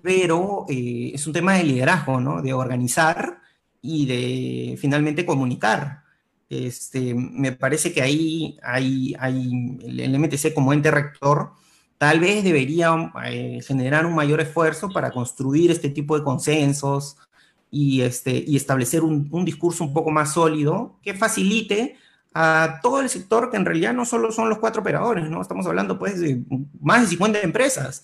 pero eh, es un tema de liderazgo, ¿no? De organizar y de finalmente comunicar. Este, me parece que ahí hay, hay el MTC como ente rector tal vez debería eh, generar un mayor esfuerzo para construir este tipo de consensos y, este, y establecer un, discurso un poco más sólido que facilite a todo el sector que en realidad no solo son los cuatro operadores, ¿no? Estamos hablando pues de más de 50 empresas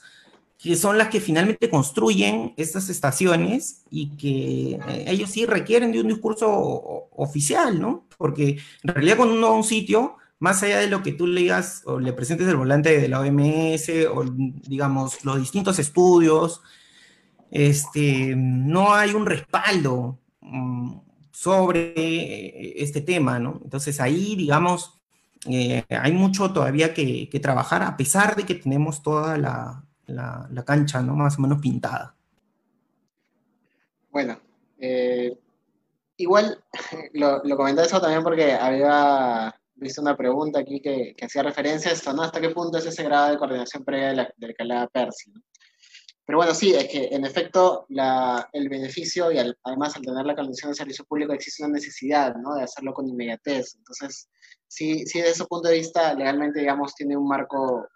que son las que finalmente construyen estas estaciones y que eh, ellos sí requieren de un discurso oficial, ¿no? Porque en realidad cuando uno va a un sitio, más allá de lo que tú leas o le presentes el volante de la OMS o, digamos, los distintos estudios, este, no hay un respaldo mm, sobre este tema, ¿no? Entonces ahí, digamos, eh, hay mucho todavía que, trabajar, a pesar de que tenemos toda la, cancha, ¿no? Más o menos pintada. Bueno, eh, igual lo, lo comenté eso también porque había visto una pregunta aquí que, que, hacía referencia a esto, ¿no? ¿Hasta qué punto es ese grado de coordinación previa de la, de la Persi? Pero bueno, sí, es que en efecto la, el beneficio y además al tener la condición de servicio público existe una necesidad, ¿no? De hacerlo con inmediatez. Entonces, sí, sí, desde ese punto de vista, legalmente, digamos, tiene un marco,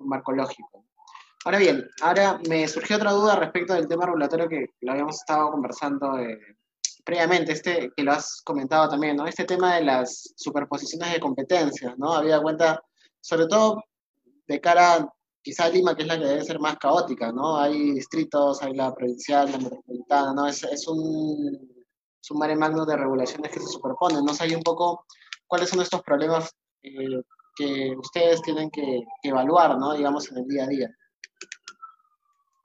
un marco lógico. Ahora bien, ahora me surgió otra duda respecto del tema regulatorio que lo habíamos estado conversando eh, previamente, este, que lo has comentado también, ¿no? Este tema de las superposiciones de competencias, ¿no? Había cuenta, sobre todo de cara quizá a Lima, que es la que debe ser más caótica, ¿no? Hay distritos, hay la provincial, la metropolitana, ¿no? Es, es un, es mare magno de regulaciones que se superponen, ¿no? sé un poco cuáles son estos problemas eh, que ustedes tienen que, que evaluar, ¿no? Digamos, en el día a día.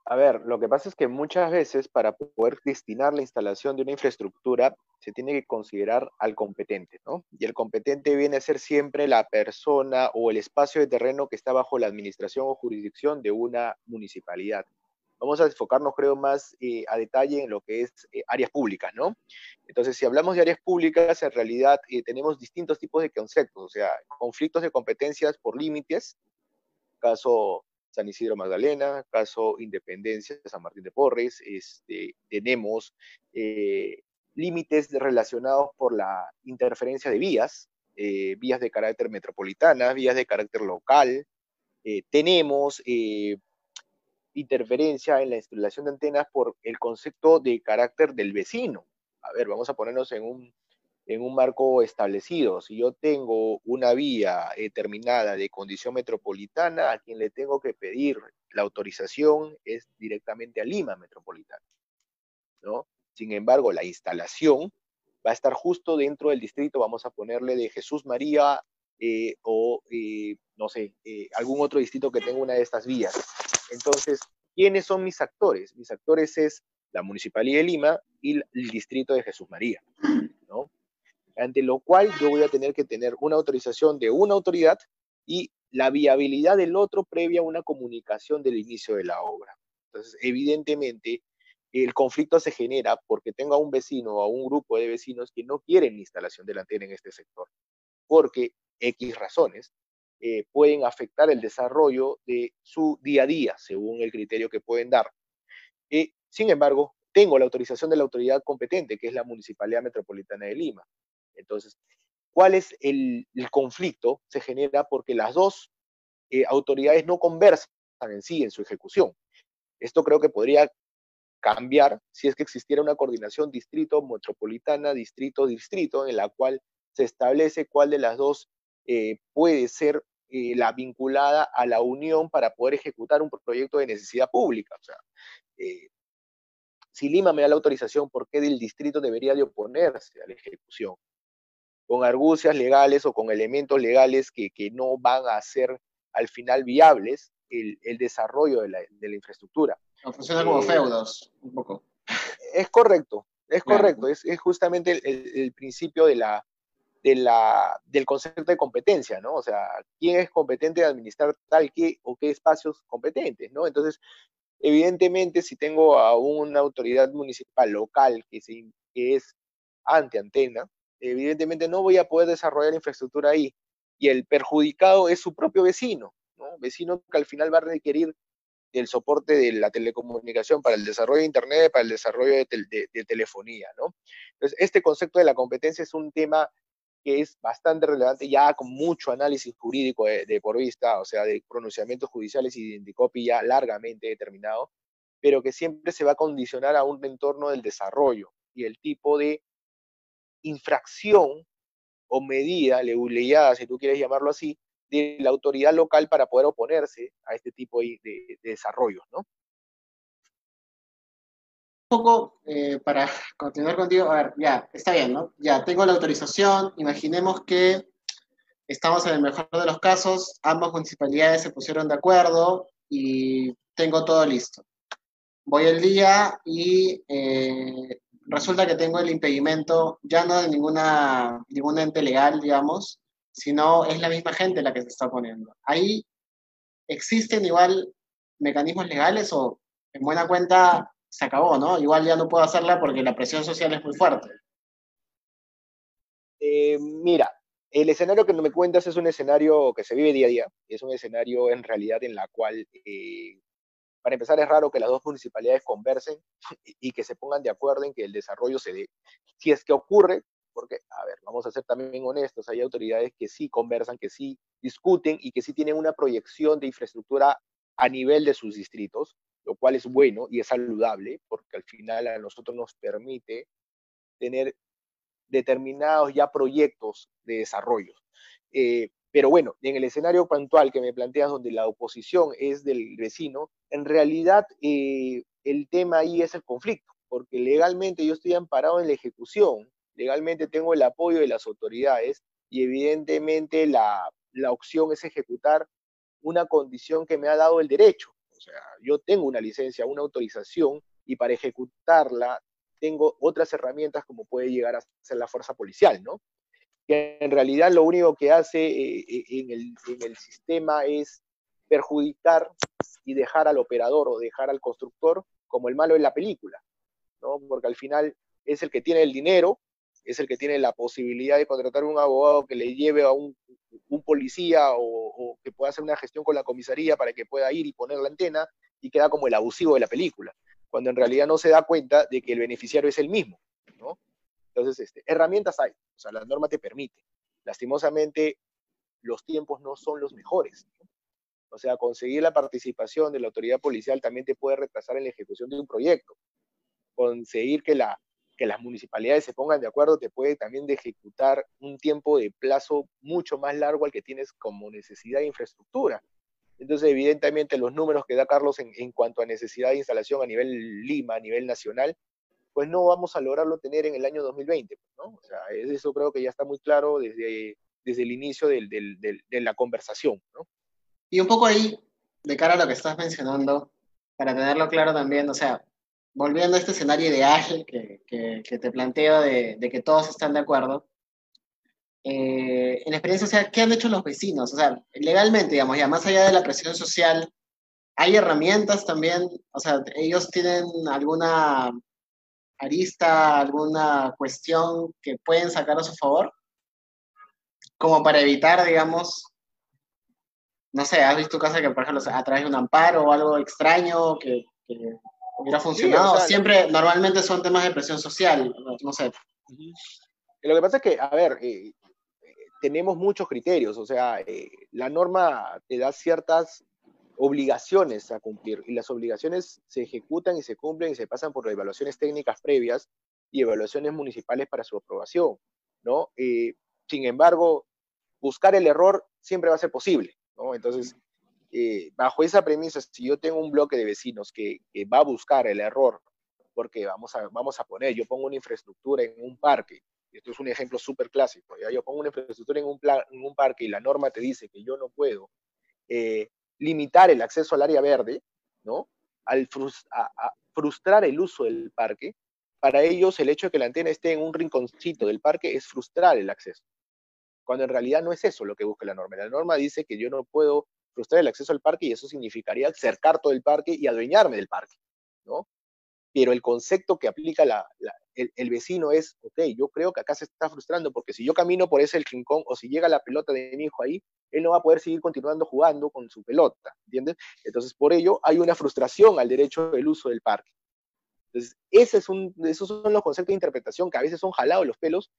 A ver, lo que pasa es que muchas veces para poder destinar la instalación de una infraestructura se tiene que considerar al competente, ¿no? Y el competente viene a ser siempre la persona o el espacio de terreno que está bajo la administración o jurisdicción de una municipalidad. Vamos a enfocarnos, creo, más eh, a detalle en lo que es eh, áreas públicas, ¿no? Entonces, si hablamos de áreas públicas, en realidad eh, tenemos distintos tipos de conceptos, o sea, conflictos de competencias por límites, caso San Isidro Magdalena, caso Independencia San Martín de Porres, este, tenemos eh, límites relacionados por la interferencia de vías, eh, vías de carácter metropolitana, vías de carácter local, eh, tenemos interferencia en la instalación de antenas por el concepto de carácter del vecino. A ver, vamos a ponernos en un, en un marco establecido. Si yo tengo una vía terminada de condición metropolitana, a quien le tengo que pedir la autorización es directamente a Lima Metropolitana. ¿no? Sin embargo, la instalación va a estar justo dentro del distrito, vamos a ponerle de Jesús María eh, o, eh, no sé, eh, algún otro distrito que tenga una de estas vías. Entonces, ¿quiénes son mis actores? Mis actores es la Municipalidad de Lima y el distrito de Jesús María. Ante lo cual yo voy a tener que tener una autorización de una autoridad y la viabilidad del otro previa a una comunicación del inicio de la obra. Entonces, evidentemente, el conflicto se genera porque tengo a un vecino o a un grupo de vecinos que no quieren instalación de la antena en este sector, porque X razones eh, pueden afectar el desarrollo de su día a día, según el criterio que pueden dar. Eh, sin embargo, tengo la autorización de la autoridad competente, que es la Municipalidad Metropolitana de Lima. Entonces, ¿cuál es el, conflicto? Se genera porque las dos eh, autoridades no conversan en sí en su ejecución. Esto creo que podría cambiar si es que existiera una coordinación distrito, metropolitana, distrito, distrito, en la cual se establece cuál de las dos eh, puede ser eh, la vinculada a la unión para poder ejecutar un proyecto de necesidad pública. O sea, si Lima me da la autorización, ¿por qué el distrito debería de oponerse a la ejecución? Con argucias legales o con elementos legales que, no van a ser al final viables el, desarrollo de la infraestructura. Funciona como eh, feudos, un poco. Es correcto, es correcto, es, justamente el, principio de la, de la, del concepto de competencia, ¿no? O sea, ¿quién es competente de administrar tal que o qué espacios competentes, ¿no? Entonces, evidentemente, si tengo a una autoridad municipal local que, se, que es anti-antena, evidentemente no voy a poder desarrollar infraestructura ahí. Y el perjudicado es su propio vecino, ¿no? Vecino que al final va a requerir el soporte de la telecomunicación para el desarrollo de Internet, para el desarrollo de, telefonía, ¿no? Entonces, este concepto de la competencia es un tema que es bastante relevante, ya con mucho análisis jurídico de, por vista, o sea, de pronunciamientos judiciales y de Indicopi ya largamente determinado, pero que siempre se va a condicionar a un entorno del desarrollo y el tipo de infracción o medida, leguleyada, si tú quieres llamarlo así, de la autoridad local para poder oponerse a este tipo de, de, desarrollos, ¿no? Un poco eh, para continuar contigo, a ver, ya, está bien, ¿no? Ya, tengo la autorización, imaginemos que estamos en el mejor de los casos, ambas municipalidades se pusieron de acuerdo y tengo todo listo. Voy el día y eh, resulta que tengo el impedimento ya no de ninguna, ningún ente legal, digamos, sino es la misma gente la que se está poniendo. Ahí existen igual mecanismos legales o en buena cuenta se acabó, ¿no? Igual ya no puedo hacerla porque la presión social es muy fuerte. Eh, mira, el escenario que me cuentas es un escenario que se vive día a día, es un escenario en realidad en la cual, eh, para empezar, es raro que las dos municipalidades conversen y que se pongan de acuerdo en que el desarrollo se dé. Si es que ocurre, porque, a ver, vamos a ser también honestos, hay autoridades que sí conversan, que sí discuten y que sí tienen una proyección de infraestructura a nivel de sus distritos, lo cual es bueno y es saludable, porque al final a nosotros nos permite tener determinados ya proyectos de desarrollo. Eh, pero bueno, en el escenario puntual que me planteas, donde la oposición es del vecino, en realidad eh, el tema ahí es el conflicto, porque legalmente yo estoy amparado en la ejecución legalmente tengo el apoyo de las autoridades y evidentemente la, opción es ejecutar una condición que me ha dado el derecho. O sea, yo tengo una licencia, una autorización y para ejecutarla tengo otras herramientas como puede llegar a ser la fuerza policial, ¿no? Que en realidad lo único que hace eh, eh, en, el, sistema es perjudicar y dejar al operador o dejar al constructor como el malo en la película, ¿no? Porque al final es el que tiene el dinero es el que tiene la posibilidad de contratar un abogado que le lleve a un, policía o, que pueda hacer una gestión con la comisaría para que pueda ir y poner la antena y queda como el abusivo de la película, cuando en realidad no se da cuenta de que el beneficiario es el mismo, ¿no? Entonces, este, herramientas hay, o sea, la norma te permite. Lastimosamente, los tiempos no son los mejores. O sea, conseguir la participación de la autoridad policial también te puede retrasar en la ejecución de un proyecto. Conseguir que la que las municipalidades se pongan de acuerdo te puede también ejecutar un tiempo de plazo mucho más largo al que tienes como necesidad de infraestructura. Entonces, evidentemente, los números que da Carlos en cuanto a necesidad de instalación a nivel Lima, a nivel nacional, pues no vamos a lograrlo tener en el año 2020, pues, ¿no? O sea, eso creo que ya está muy claro desde, desde el inicio de la conversación, ¿no? Y un poco ahí, de cara a lo que estás mencionando, para tenerlo claro también, o sea, volviendo a este escenario ideal que, que, que te planteo de, de, que todos están de acuerdo, eh, en experiencia, o sea, ¿qué han hecho los vecinos? O sea, legalmente, digamos, ya más allá de la presión social, ¿hay herramientas también? O sea, ¿ellos tienen alguna arista, alguna cuestión que pueden sacar a su favor? Como para evitar, digamos, no sé, ¿has visto casos que, por ejemplo, a través de un amparo o algo extraño que, que hubiera funcionado? Sí, o sea, Siempre, normalmente son temas de presión social, no sé. Lo que pasa es que, a ver, eh, tenemos muchos criterios, o sea, eh, la norma te da ciertas obligaciones a cumplir y las obligaciones se ejecutan y se cumplen y se pasan por evaluaciones técnicas previas y evaluaciones municipales para su aprobación, ¿no? Eh, sin embargo, buscar el error siempre va a ser posible, ¿no? Entonces, eh, bajo esa premisa, si yo tengo un bloque de vecinos que, va a buscar el error, porque vamos a, vamos a poner, yo pongo una infraestructura en un parque, esto es un ejemplo súper clásico, yo pongo una infraestructura en un, plan, en un parque y la norma te dice que yo no puedo eh, limitar el acceso al área verde, ¿no? Al frustrar el uso del parque, para ellos el hecho de que la antena esté en un rinconcito del parque es frustrar el acceso. Cuando en realidad no es eso lo que busca la norma. La norma dice que yo no puedo frustrar el acceso al parque y eso significaría cercar todo el parque y adueñarme del parque, ¿no? Pero el concepto que aplica la, la, el, el, vecino es, ok, yo creo que acá se está frustrando porque si yo camino por ese rincón o si llega la pelota de mi hijo ahí, él no va a poder seguir continuando jugando con su pelota, ¿entiendes? Entonces, por ello, hay una frustración al derecho del uso del parque. Entonces, ese es un, esos son los conceptos de interpretación que a veces son jalados los pelos,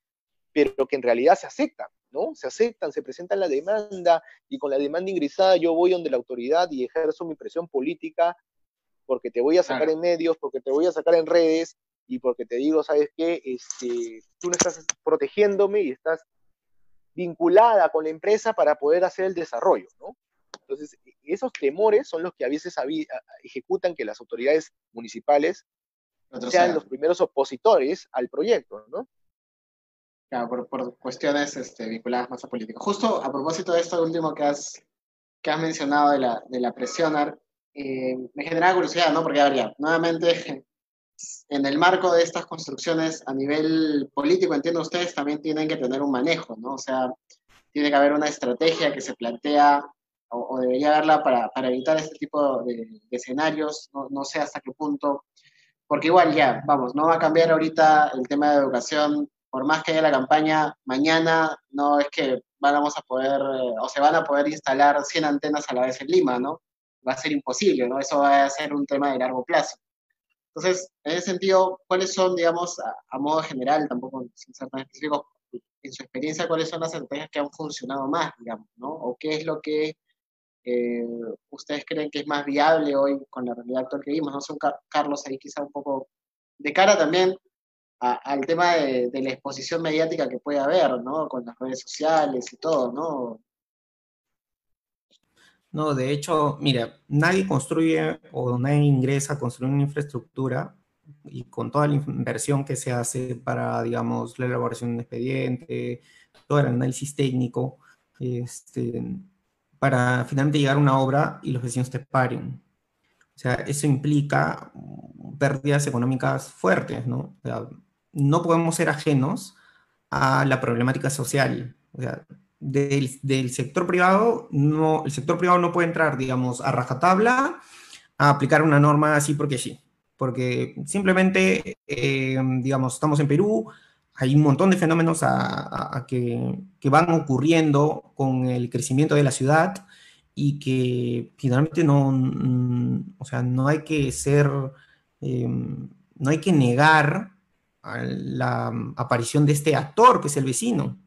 pero que en realidad se aceptan, ¿no? Se aceptan, se presentan la demanda y con la demanda ingresada yo voy donde la autoridad y ejerzo mi presión política porque te voy a sacar claro. en medios, porque te voy a sacar en redes y porque te digo, ¿sabes qué? Este, tú no estás protegiéndome y estás vinculada con la empresa para poder hacer el desarrollo, ¿no? Entonces, esos temores son los que a veces ejecutan que las autoridades municipales sean sea. los primeros opositores al proyecto, ¿no? Claro, por, por cuestiones este, vinculadas más a política. Justo a propósito de esto último que has, que has mencionado de la, de la presión, eh, me genera curiosidad, ¿no? Porque, habría, nuevamente, en el marco de estas construcciones a nivel político, entiendo ustedes, también tienen que tener un manejo, ¿no? O sea, tiene que haber una estrategia que se plantea o, o debería haberla para, para, evitar este tipo de, de escenarios, no, no, sé hasta qué punto, porque igual ya, vamos, no va a cambiar ahorita el tema de educación, por más que haya la campaña, mañana no es que vamos a poder, eh, o se van a poder instalar 100 antenas a la vez en Lima, ¿no? Va a ser imposible, ¿no? Eso va a ser un tema de largo plazo. Entonces, en ese sentido, ¿cuáles son, digamos, a, a modo general, tampoco sin ser tan específico, en su experiencia, cuáles son las estrategias que han funcionado más, digamos, ¿no? O qué es lo que eh, ustedes creen que es más viable hoy con la realidad actual que vimos, ¿no? Son Carlos ahí quizá un poco de cara también al tema de, de, la exposición mediática que puede haber, ¿no? Con las redes sociales y todo, ¿no? No, de hecho, mira, nadie construye o nadie ingresa a construir una infraestructura y con toda la inversión que se hace para, digamos, la elaboración de un expediente, todo el análisis técnico, este, para finalmente llegar a una obra y los vecinos te paren. O sea, eso implica pérdidas económicas fuertes, ¿no? O sea, no podemos ser ajenos a la problemática social. O sea, del, sector privado, no, el sector privado no puede entrar, digamos, a rajatabla a aplicar una norma así porque sí. Porque simplemente, eh, digamos, estamos en Perú, hay un montón de fenómenos a, que, que, van ocurriendo con el crecimiento de la ciudad y que finalmente no, mm, o sea, no hay que ser, eh, no hay que negar la aparición de este actor que es el vecino.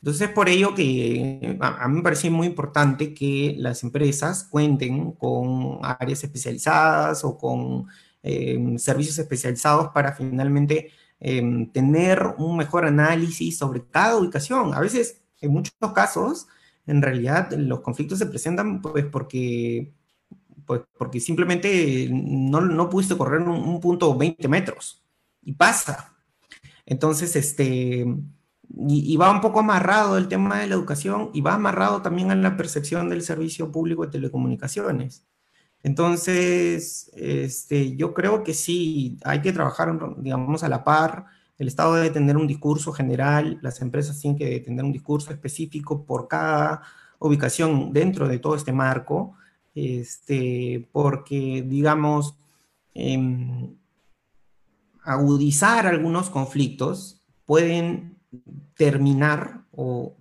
Entonces es por ello que a, mí me parece muy importante que las empresas cuenten con áreas especializadas o con eh, servicios especializados para finalmente em, tener un mejor análisis sobre cada ubicación. A veces, en muchos casos, en realidad los conflictos se presentan pues porque, pues, porque simplemente no, no pudiste correr un, un punto 20 metros y pasa. Entonces, este, y, va un poco amarrado el tema de la educación y va amarrado también a la percepción del servicio público de telecomunicaciones. Entonces, este, yo creo que sí, hay que trabajar, digamos, a la par. El Estado debe tener un discurso general, las empresas tienen que tener un discurso específico por cada ubicación dentro de todo este marco, este, porque, digamos, em, agudizar algunos conflictos pueden terminar o,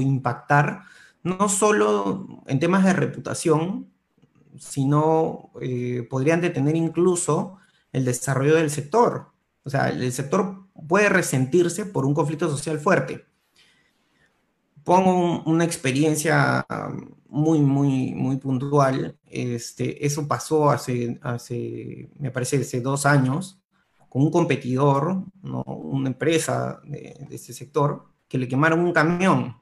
impactar no solo en temas de reputación, sino eh, podrían detener incluso el desarrollo del sector. O sea, el sector puede resentirse por un conflicto social fuerte. Pongo una experiencia muy, muy, muy puntual. Este, eso pasó hace, hace, me parece, hace dos años con un competidor, ¿no? una empresa de, este sector, que le quemaron un camión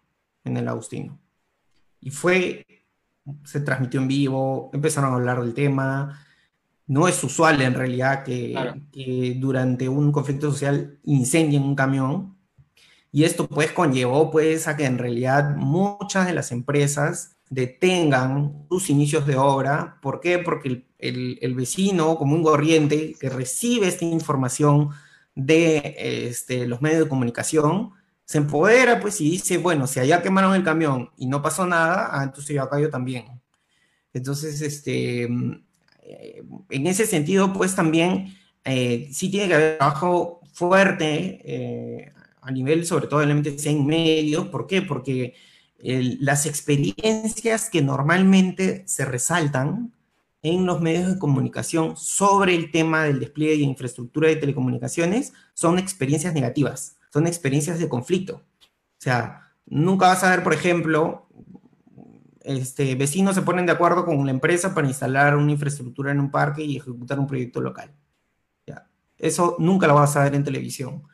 en el Agustino. Y fue, se transmitió en vivo, empezaron a hablar del tema. No es usual en realidad que, que durante un conflicto social incendien un camión. Y esto pues conllevó pues a que en realidad muchas de las empresas detengan sus inicios de obra. ¿Por qué? Porque el, vecino como un corriente que recibe esta información de este, los medios de comunicación, se empodera pues y dice, bueno, si allá quemaron el camión y no pasó nada, ah, entonces yo acá yo también. Entonces, este, eh, en ese sentido, pues también eh, sí tiene que haber trabajo fuerte eh, a nivel, sobre todo, en medio. ¿Por qué? Porque las experiencias que normalmente se resaltan en los medios de comunicación sobre el tema del despliegue de infraestructura de telecomunicaciones son experiencias negativas, son experiencias de conflicto. O sea, nunca vas a ver, por ejemplo, este, vecinos se ponen de acuerdo con la empresa para instalar una infraestructura en un parque y ejecutar un proyecto local. Eso nunca lo vas a ver en televisión.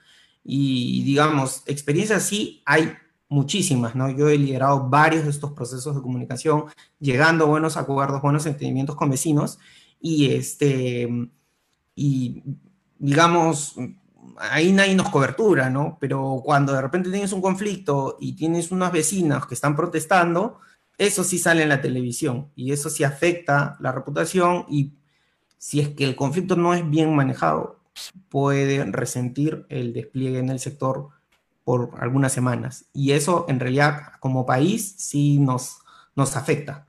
Y digamos, experiencias así hay muchísimas, ¿no? Yo he liderado varios de estos procesos de comunicación, llegando a buenos acuerdos, buenos entendimientos con vecinos, y este, y digamos, ahí nadie nos cobertura, ¿no? Pero cuando de repente tienes un conflicto y tienes unas vecinas que están protestando, eso sí sale en la televisión y eso sí afecta la reputación y si es que el conflicto no es bien manejado, puede resentir el despliegue en el sector por algunas semanas. Y eso en realidad como país sí nos, nos afecta.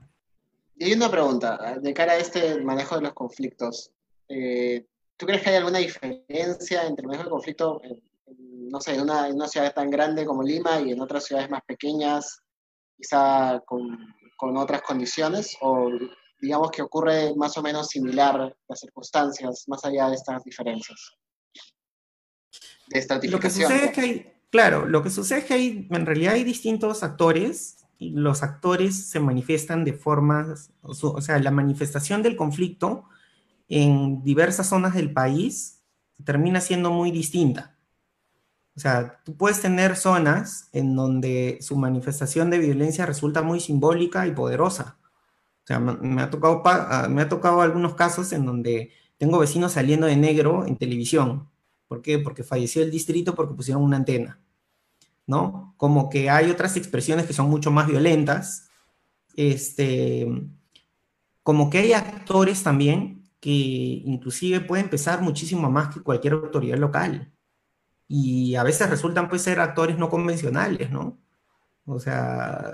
Y hay una pregunta, de cara a este manejo de los conflictos. Eh, ¿Tú crees que hay alguna diferencia entre el manejo del conflicto, no sé, en una, en una, ciudad tan grande como Lima y en otras ciudades más pequeñas, quizá con, con otras condiciones? ¿O digamos que ocurre más o menos similar las circunstancias, más allá de estas diferencias? De. Lo que sucede es que hay, Claro, lo que sucede es que hay, en realidad hay distintos actores y los actores se manifiestan de formas, o sea, la manifestación del conflicto en diversas zonas del país termina siendo muy distinta. O sea, tú puedes tener zonas en donde su manifestación de violencia resulta muy simbólica y poderosa. O sea, me ha tocado, ah, me ha tocado algunos casos en donde tengo vecinos saliendo de negro en televisión ¿Por qué? Porque falleció el distrito porque pusieron una antena, ¿no? Como que hay otras expresiones que son mucho más violentas, este, como que hay actores también que inclusive pueden pesar muchísimo más que cualquier autoridad local. Y a veces resultan pues ser actores no convencionales, ¿no? O sea,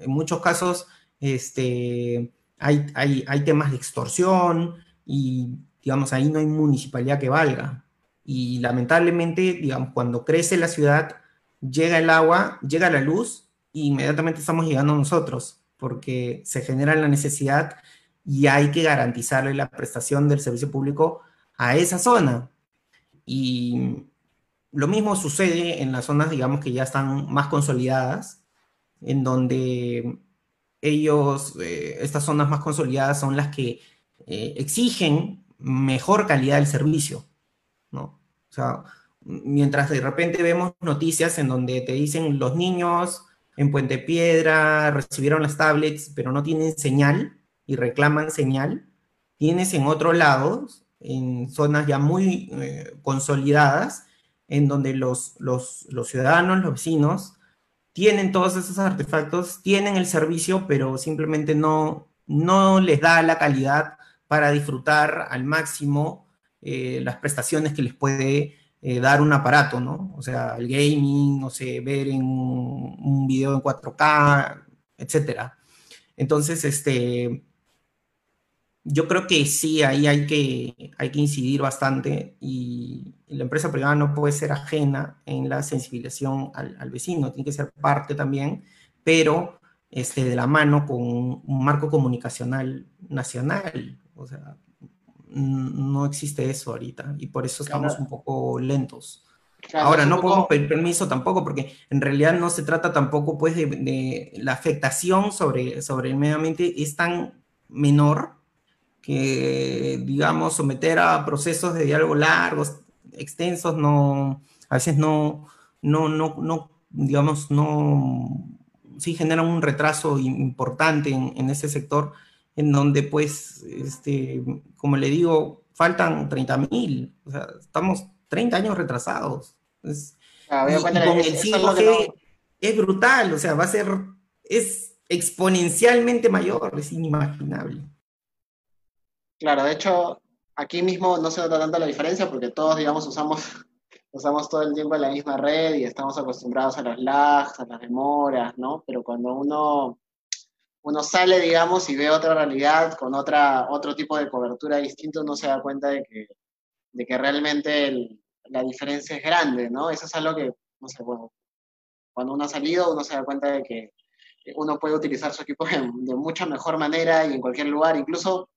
en muchos casos este, hay, hay, hay temas de extorsión y, digamos, ahí no hay municipalidad que valga. Y lamentablemente, digamos, cuando crece la ciudad, llega el agua, llega la luz, e inmediatamente estamos llegando nosotros, porque se genera la necesidad y hay que garantizarle la prestación del servicio público a esa zona. Y lo mismo sucede en las zonas, digamos, que ya están más consolidadas, en donde ellos, eh, estas zonas más consolidadas son las que eh, exigen mejor calidad del servicio, ¿no? O sea, mientras de repente vemos noticias en donde te dicen los niños en Puente Piedra recibieron las tablets, pero no tienen señal y reclaman señal, tienes en otro lado, en zonas ya muy eh, consolidadas, en donde los, los, los ciudadanos, los vecinos, tienen todos esos artefactos, tienen el servicio, pero simplemente no, no les da la calidad para disfrutar al máximo eh, las prestaciones que les puede eh, dar un aparato, ¿no? O sea, el gaming, no sé, ver en un video en 4K, etcétera. Entonces, este, yo creo que sí, ahí hay que, hay que incidir bastante y, la empresa privada no puede ser ajena en la sensibilización al, vecino, tiene que ser parte también, pero este, de la mano con un marco comunicacional nacional. O sea, no existe eso ahorita y por eso estamos un poco lentos. Ahora, no podemos pedir permiso tampoco, porque en realidad no se trata tampoco, pues, de, la afectación sobre, sobre el medio ambiente es tan menor que, digamos, someter a procesos de diálogo largos, extensos, no, a veces no, no, no, no digamos, no, sí generan un retraso importante en, en ese sector en donde pues, este, como le digo, faltan 30 mil, o sea, estamos 30 años retrasados. Ah, y, con el 5G es brutal, o sea, va a ser, es exponencialmente mayor, es inimaginable. Claro, de hecho, aquí mismo no se nota tanto la diferencia porque todos, digamos, usamos, usamos todo el tiempo la misma red y estamos acostumbrados a las lags, a las demoras, ¿no? Pero cuando uno uno sale, digamos, y ve otra realidad con otra, otro tipo de cobertura distinto, uno se da cuenta de que, de que realmente la diferencia es grande, ¿no? Eso es algo que, no sé, bueno, cuando uno ha salido, uno se da cuenta de que uno puede utilizar su equipo de, mucha mejor manera y en cualquier lugar, incluso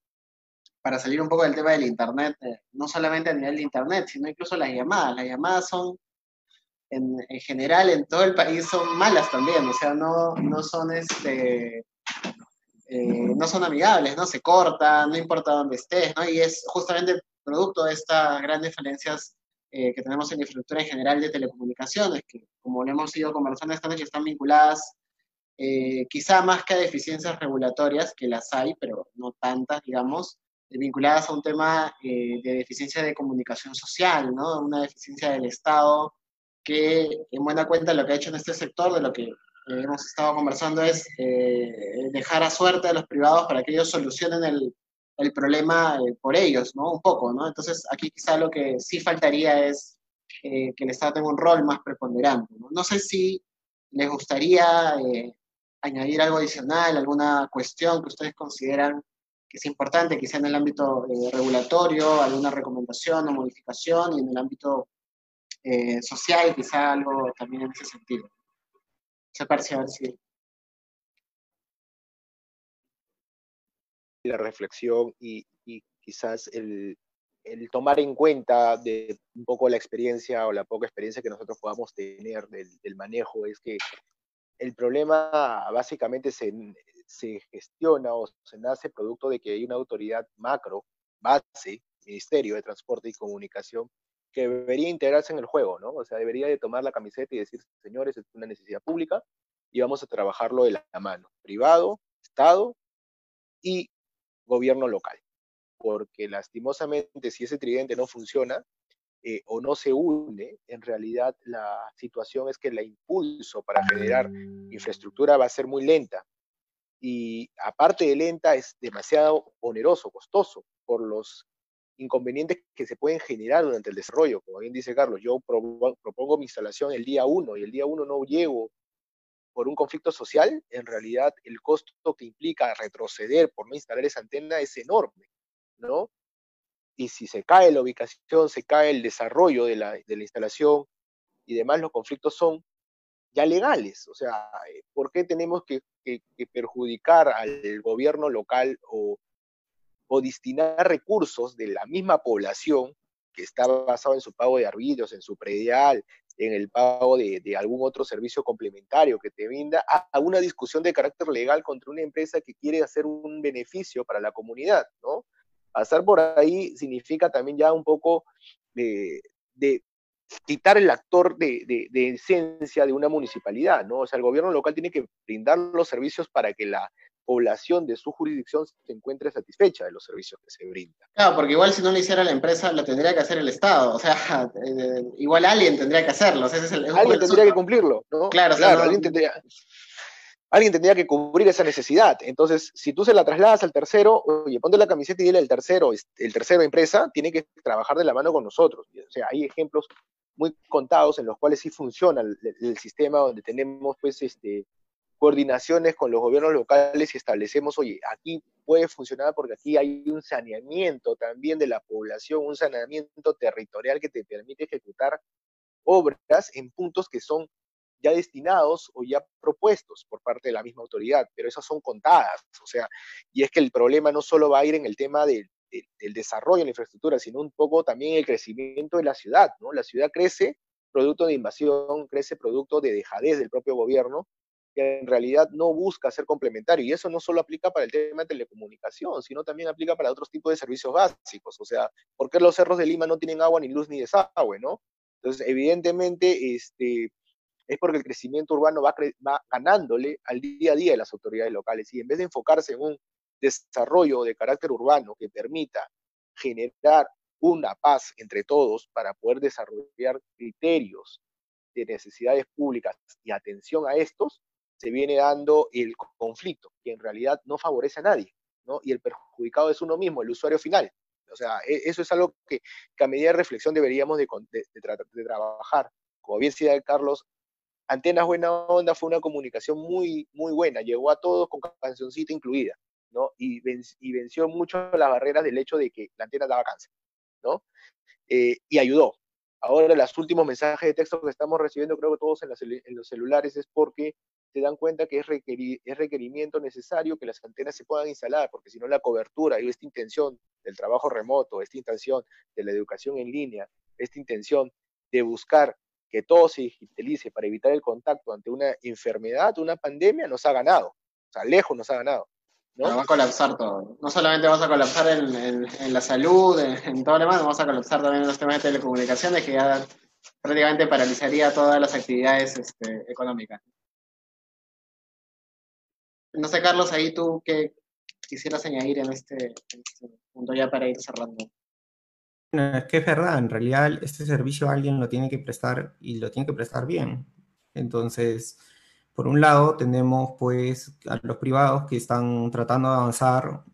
para salir un poco del tema del Internet, eh, no solamente a nivel de Internet, sino incluso las llamadas. Las llamadas son, en, en, general, en todo el país son malas también, o sea, no, no son este, eh, no son amigables, ¿no? Se cortan, no importa dónde estés, ¿no? Y es justamente producto de estas grandes falencias eh, que tenemos en la infraestructura en general de telecomunicaciones, que como lo hemos ido conversando esta noche, están vinculadas eh, quizá más que a deficiencias regulatorias, que las hay, pero no tantas, digamos, vinculadas a un tema de deficiencia de comunicación social, ¿no? Una deficiencia del Estado que, en buena cuenta, lo que ha hecho en este sector, de lo que hemos estado conversando es eh, dejar a suerte a los privados para que ellos solucionen el, el problema eh, por ellos, ¿no? Un poco, ¿no? Entonces, aquí quizá lo que sí faltaría es eh, que el Estado tenga un rol más preponderante, ¿no? No sé si les gustaría añadir algo adicional, alguna cuestión que ustedes consideran que es importante, quizá en el ámbito regulatorio, alguna recomendación o modificación, y en el ámbito social, quizá algo también en ese sentido a La reflexión y, quizás el, tomar en cuenta de un poco la experiencia o la poca experiencia que nosotros podamos tener del, manejo es que el problema básicamente se, se, gestiona o se nace producto de que hay una autoridad macro, base, Ministerio de Transporte y Comunicación, que debería integrarse en el juego, ¿no? O sea, debería de tomar la camiseta y decir, señores, es una necesidad pública y vamos a trabajarlo de la mano, privado, Estado y gobierno local. Porque lastimosamente, si ese tridente no funciona eh, o no se une, en realidad la situación es que el impulso para generar infraestructura va a ser muy lenta. Y aparte de lenta, es demasiado oneroso, costoso, por los inconvenientes que se pueden generar durante el desarrollo. Como bien dice Carlos, yo propongo mi instalación el día 1 y el día 1 no llego por un conflicto social, en realidad el costo que implica retroceder por no instalar esa antena es enorme, ¿no? Y si se cae la ubicación, se cae el desarrollo de la, instalación y demás, los conflictos son ya legales. O sea, ¿por qué tenemos que perjudicar al gobierno local o o destinar recursos de la misma población que está basado en su pago de arbitrios, en su predial, en el pago de, algún otro servicio complementario que te brinda, a, una discusión de carácter legal contra una empresa que quiere hacer un beneficio para la comunidad, ¿no? Pasar por ahí significa también ya un poco de, de quitar el actor de, de, esencia de una municipalidad, ¿no? O sea, el gobierno local tiene que brindar los servicios para que la población de su jurisdicción se encuentre satisfecha de los servicios que se brindan. Claro, porque igual si no lo hiciera la empresa, lo tendría que hacer el Estado. O sea, eh, igual alguien tendría que hacerlo. alguien tendría que cumplirlo, ¿no? Claro, claro. alguien, tendría, alguien tendría que cubrir esa necesidad. Entonces, si tú se la trasladas al tercero, oye, ponte la camiseta y dile al tercero, el tercero empresa tiene que trabajar de la mano con nosotros. O sea, hay ejemplos muy contados en los cuales sí funciona el, el sistema donde tenemos pues este coordinaciones con los gobiernos locales y establecemos, oye, aquí puede funcionar porque aquí hay un saneamiento también de la población, un saneamiento territorial que te permite ejecutar obras en puntos que son ya destinados o ya propuestos por parte de la misma autoridad, pero esas son contadas, o sea, y es que el problema no solo va a ir en el tema del, del desarrollo de la infraestructura, sino un poco también el crecimiento de la ciudad, ¿no? La ciudad crece producto de invasión, crece producto de dejadez del propio gobierno, que en realidad no busca ser complementario. Y eso no solo aplica para el tema de telecomunicación, sino también aplica para otros tipos de servicios básicos. O sea, ¿por qué los cerros de Lima no tienen agua, ni luz, ni desagüe, no? Entonces, evidentemente, este, es porque el crecimiento urbano va, va ganándole al día a día de las autoridades locales. Y en vez de enfocarse en un desarrollo de carácter urbano que permita generar una paz entre todos para poder desarrollar criterios de necesidades públicas y atención a estos, se viene dando el conflicto, que en realidad no favorece a nadie, ¿no? Y el perjudicado es uno mismo, el usuario final. O sea, e, eso es algo que, a medida de reflexión deberíamos de, trabajar. Como bien decía Carlos, Antenas Buena Onda fue una comunicación muy, muy buena, llegó a todos con cancioncita incluida, ¿no? Y, venció mucho las barreras del hecho de que la antena daba cáncer, ¿no? Eh, y ayudó. Ahora, los últimos mensajes de texto que estamos recibiendo, creo que todos en los celulares, es porque se dan cuenta que es, es requerimiento necesario que las antenas se puedan instalar, porque si no la cobertura y esta intención del trabajo remoto, esta intención de la educación en línea, esta intención de buscar que todo se digitalice para evitar el contacto ante una enfermedad, una pandemia, nos ha ganado. O sea, lejos nos ha ganado. ¿no? va a colapsar todo. No solamente vamos a colapsar en, la salud, en, todo lo demás, vamos a colapsar también en los temas de telecomunicaciones que ya prácticamente paralizaría todas las actividades este, económicas. No sé, Carlos, ahí tú qué quisieras añadir en este, este punto ya para ir cerrando. es que es verdad, en realidad este servicio alguien lo tiene que prestar y lo tiene que prestar bien. Entonces, por un lado, tenemos pues a los privados que están tratando de avanzar,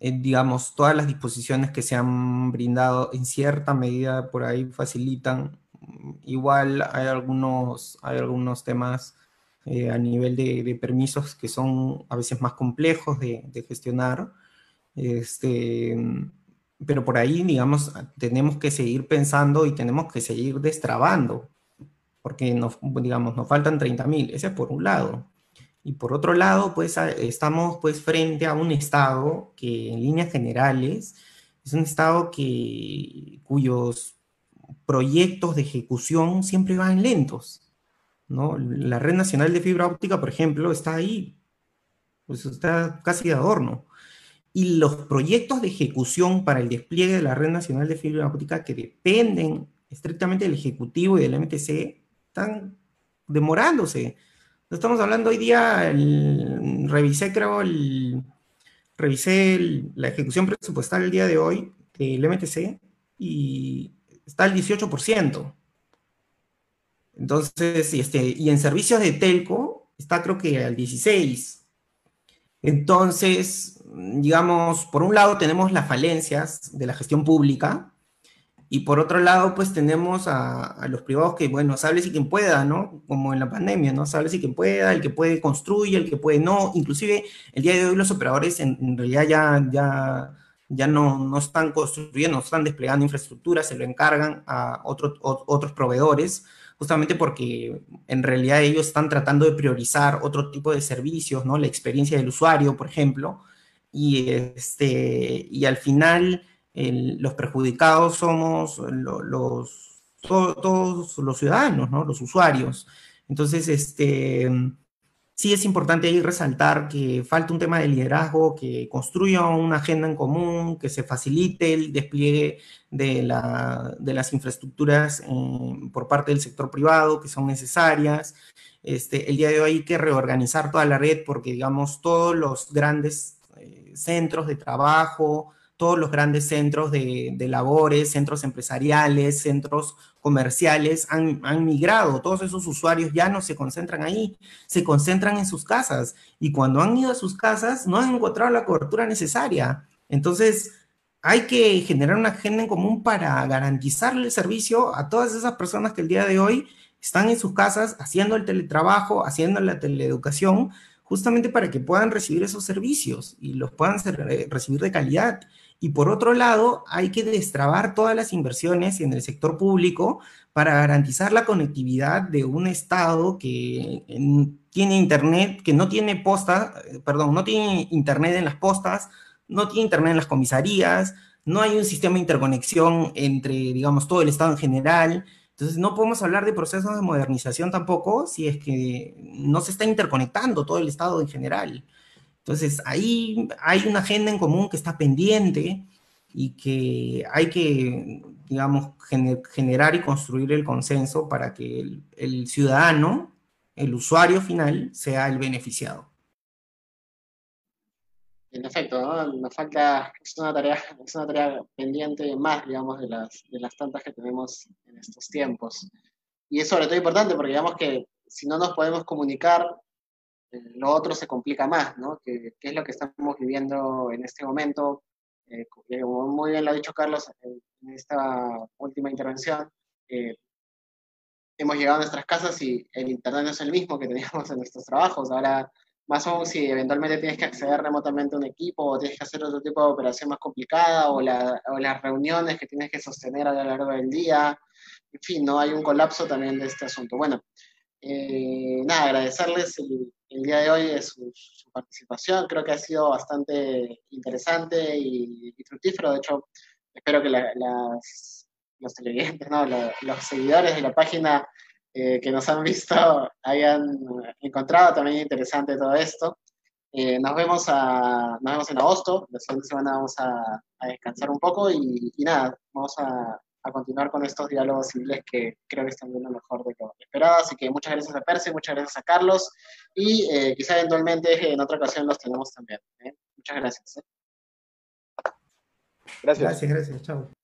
eh, digamos, todas las disposiciones que se han brindado en cierta medida por ahí facilitan. Igual hay algunos, hay algunos temas eh, a nivel de, permisos que son a veces más complejos de, gestionar. Este, pero por ahí, digamos, tenemos que seguir pensando y tenemos que seguir destrabando, porque nos, digamos, nos faltan 30.000, ese es por un lado. Y por otro lado, pues estamos pues frente a un Estado que en líneas generales es un Estado que, cuyos proyectos de ejecución siempre van lentos. La red nacional de fibra óptica, por ejemplo, está ahí, pues está casi de adorno. Y los proyectos de ejecución para el despliegue de la red nacional de fibra óptica que dependen estrictamente del Ejecutivo y del MTC están demorándose. Estamos hablando hoy día, revisé creo, el, revisé la ejecución presupuestal el día de hoy del MTC y está al 18%. Entonces, este, y en servicios de telco está creo que al 16. Entonces, digamos, por un lado tenemos las falencias de la gestión pública y por otro lado, pues tenemos a, los privados que, bueno, sabe si quien pueda, ¿no? Como en la pandemia, ¿no? Sabe si quien pueda, el que puede construye, el que puede no. Inclusive, el día de hoy los operadores en, realidad ya, ya, ya no, no, están construyendo, no están desplegando infraestructura, se lo encargan a otros proveedores justamente porque en realidad ellos están tratando de priorizar otro tipo de servicios, ¿no? La experiencia del usuario, por ejemplo, y, este, y al final los perjudicados somos los, todos los ciudadanos, ¿no? Los usuarios. Entonces, este, sí es importante ahí resaltar que falta un tema de liderazgo, que construya una agenda en común, que se facilite el despliegue de, las infraestructuras eh, por parte del sector privado que son necesarias. Este, el día de hoy hay que reorganizar toda la red porque, digamos, todos los grandes eh, centros de trabajo, todos los grandes centros de, labores, centros empresariales, centros comerciales han, migrado. Todos esos usuarios ya no se concentran ahí, se concentran en sus casas. Y cuando han ido a sus casas, no han encontrado la cobertura necesaria. Entonces, hay que generar una agenda en común para garantizarle el servicio a todas esas personas que el día de hoy están en sus casas haciendo el teletrabajo, haciendo la teleeducación, justamente para que puedan recibir esos servicios y los puedan eh, recibir de calidad. Y por otro lado, hay que destrabar todas las inversiones en el sector público para garantizar la conectividad de un Estado que tiene Internet, que no tiene posta, eh, perdón, no tiene Internet en las postas, no tiene Internet en las comisarías, no hay un sistema de interconexión entre, digamos, todo el Estado en general. Entonces, no podemos hablar de procesos de modernización tampoco si es que no se está interconectando todo el Estado en general. Entonces, ahí hay una agenda en común que está pendiente y que hay que, digamos, generar y construir el consenso para que el, ciudadano, el usuario final, sea el beneficiado. En efecto, ¿no? nos falta, es una tarea, es una tarea pendiente más, digamos, de las, de las tantas que tenemos en estos tiempos. Y es sobre todo importante porque digamos que si no nos podemos comunicar lo otro se complica más, ¿no? Que, es lo que estamos viviendo en este momento. Eh, como muy bien lo ha dicho Carlos en, esta última intervención, eh, hemos llegado a nuestras casas y el Internet no es el mismo que teníamos en nuestros trabajos. Ahora, más aún si eventualmente tienes que acceder remotamente a un equipo o tienes que hacer otro tipo de operación más complicada o, o las reuniones que tienes que sostener a lo largo del día. En fin, no hay un colapso también de este asunto. Bueno, eh, nada, agradecerles el, día de hoy su, su, participación. Creo que ha sido bastante interesante y, fructífero. De hecho, espero que los televidentes, los seguidores de la página eh, que nos han visto hayan encontrado también interesante todo esto. Eh, nos, vemos a, nos vemos en agosto. La siguiente semana vamos a, descansar un poco y nada, vamos a, a continuar con estos diálogos civiles que creo que están viendo mejor de lo esperado. Así que muchas gracias a Percy, muchas gracias a Carlos y eh, quizá eventualmente en otra ocasión los tenemos también. ¿eh? Muchas gracias. ¿eh? Gracias. Gracias, gracias. Chao.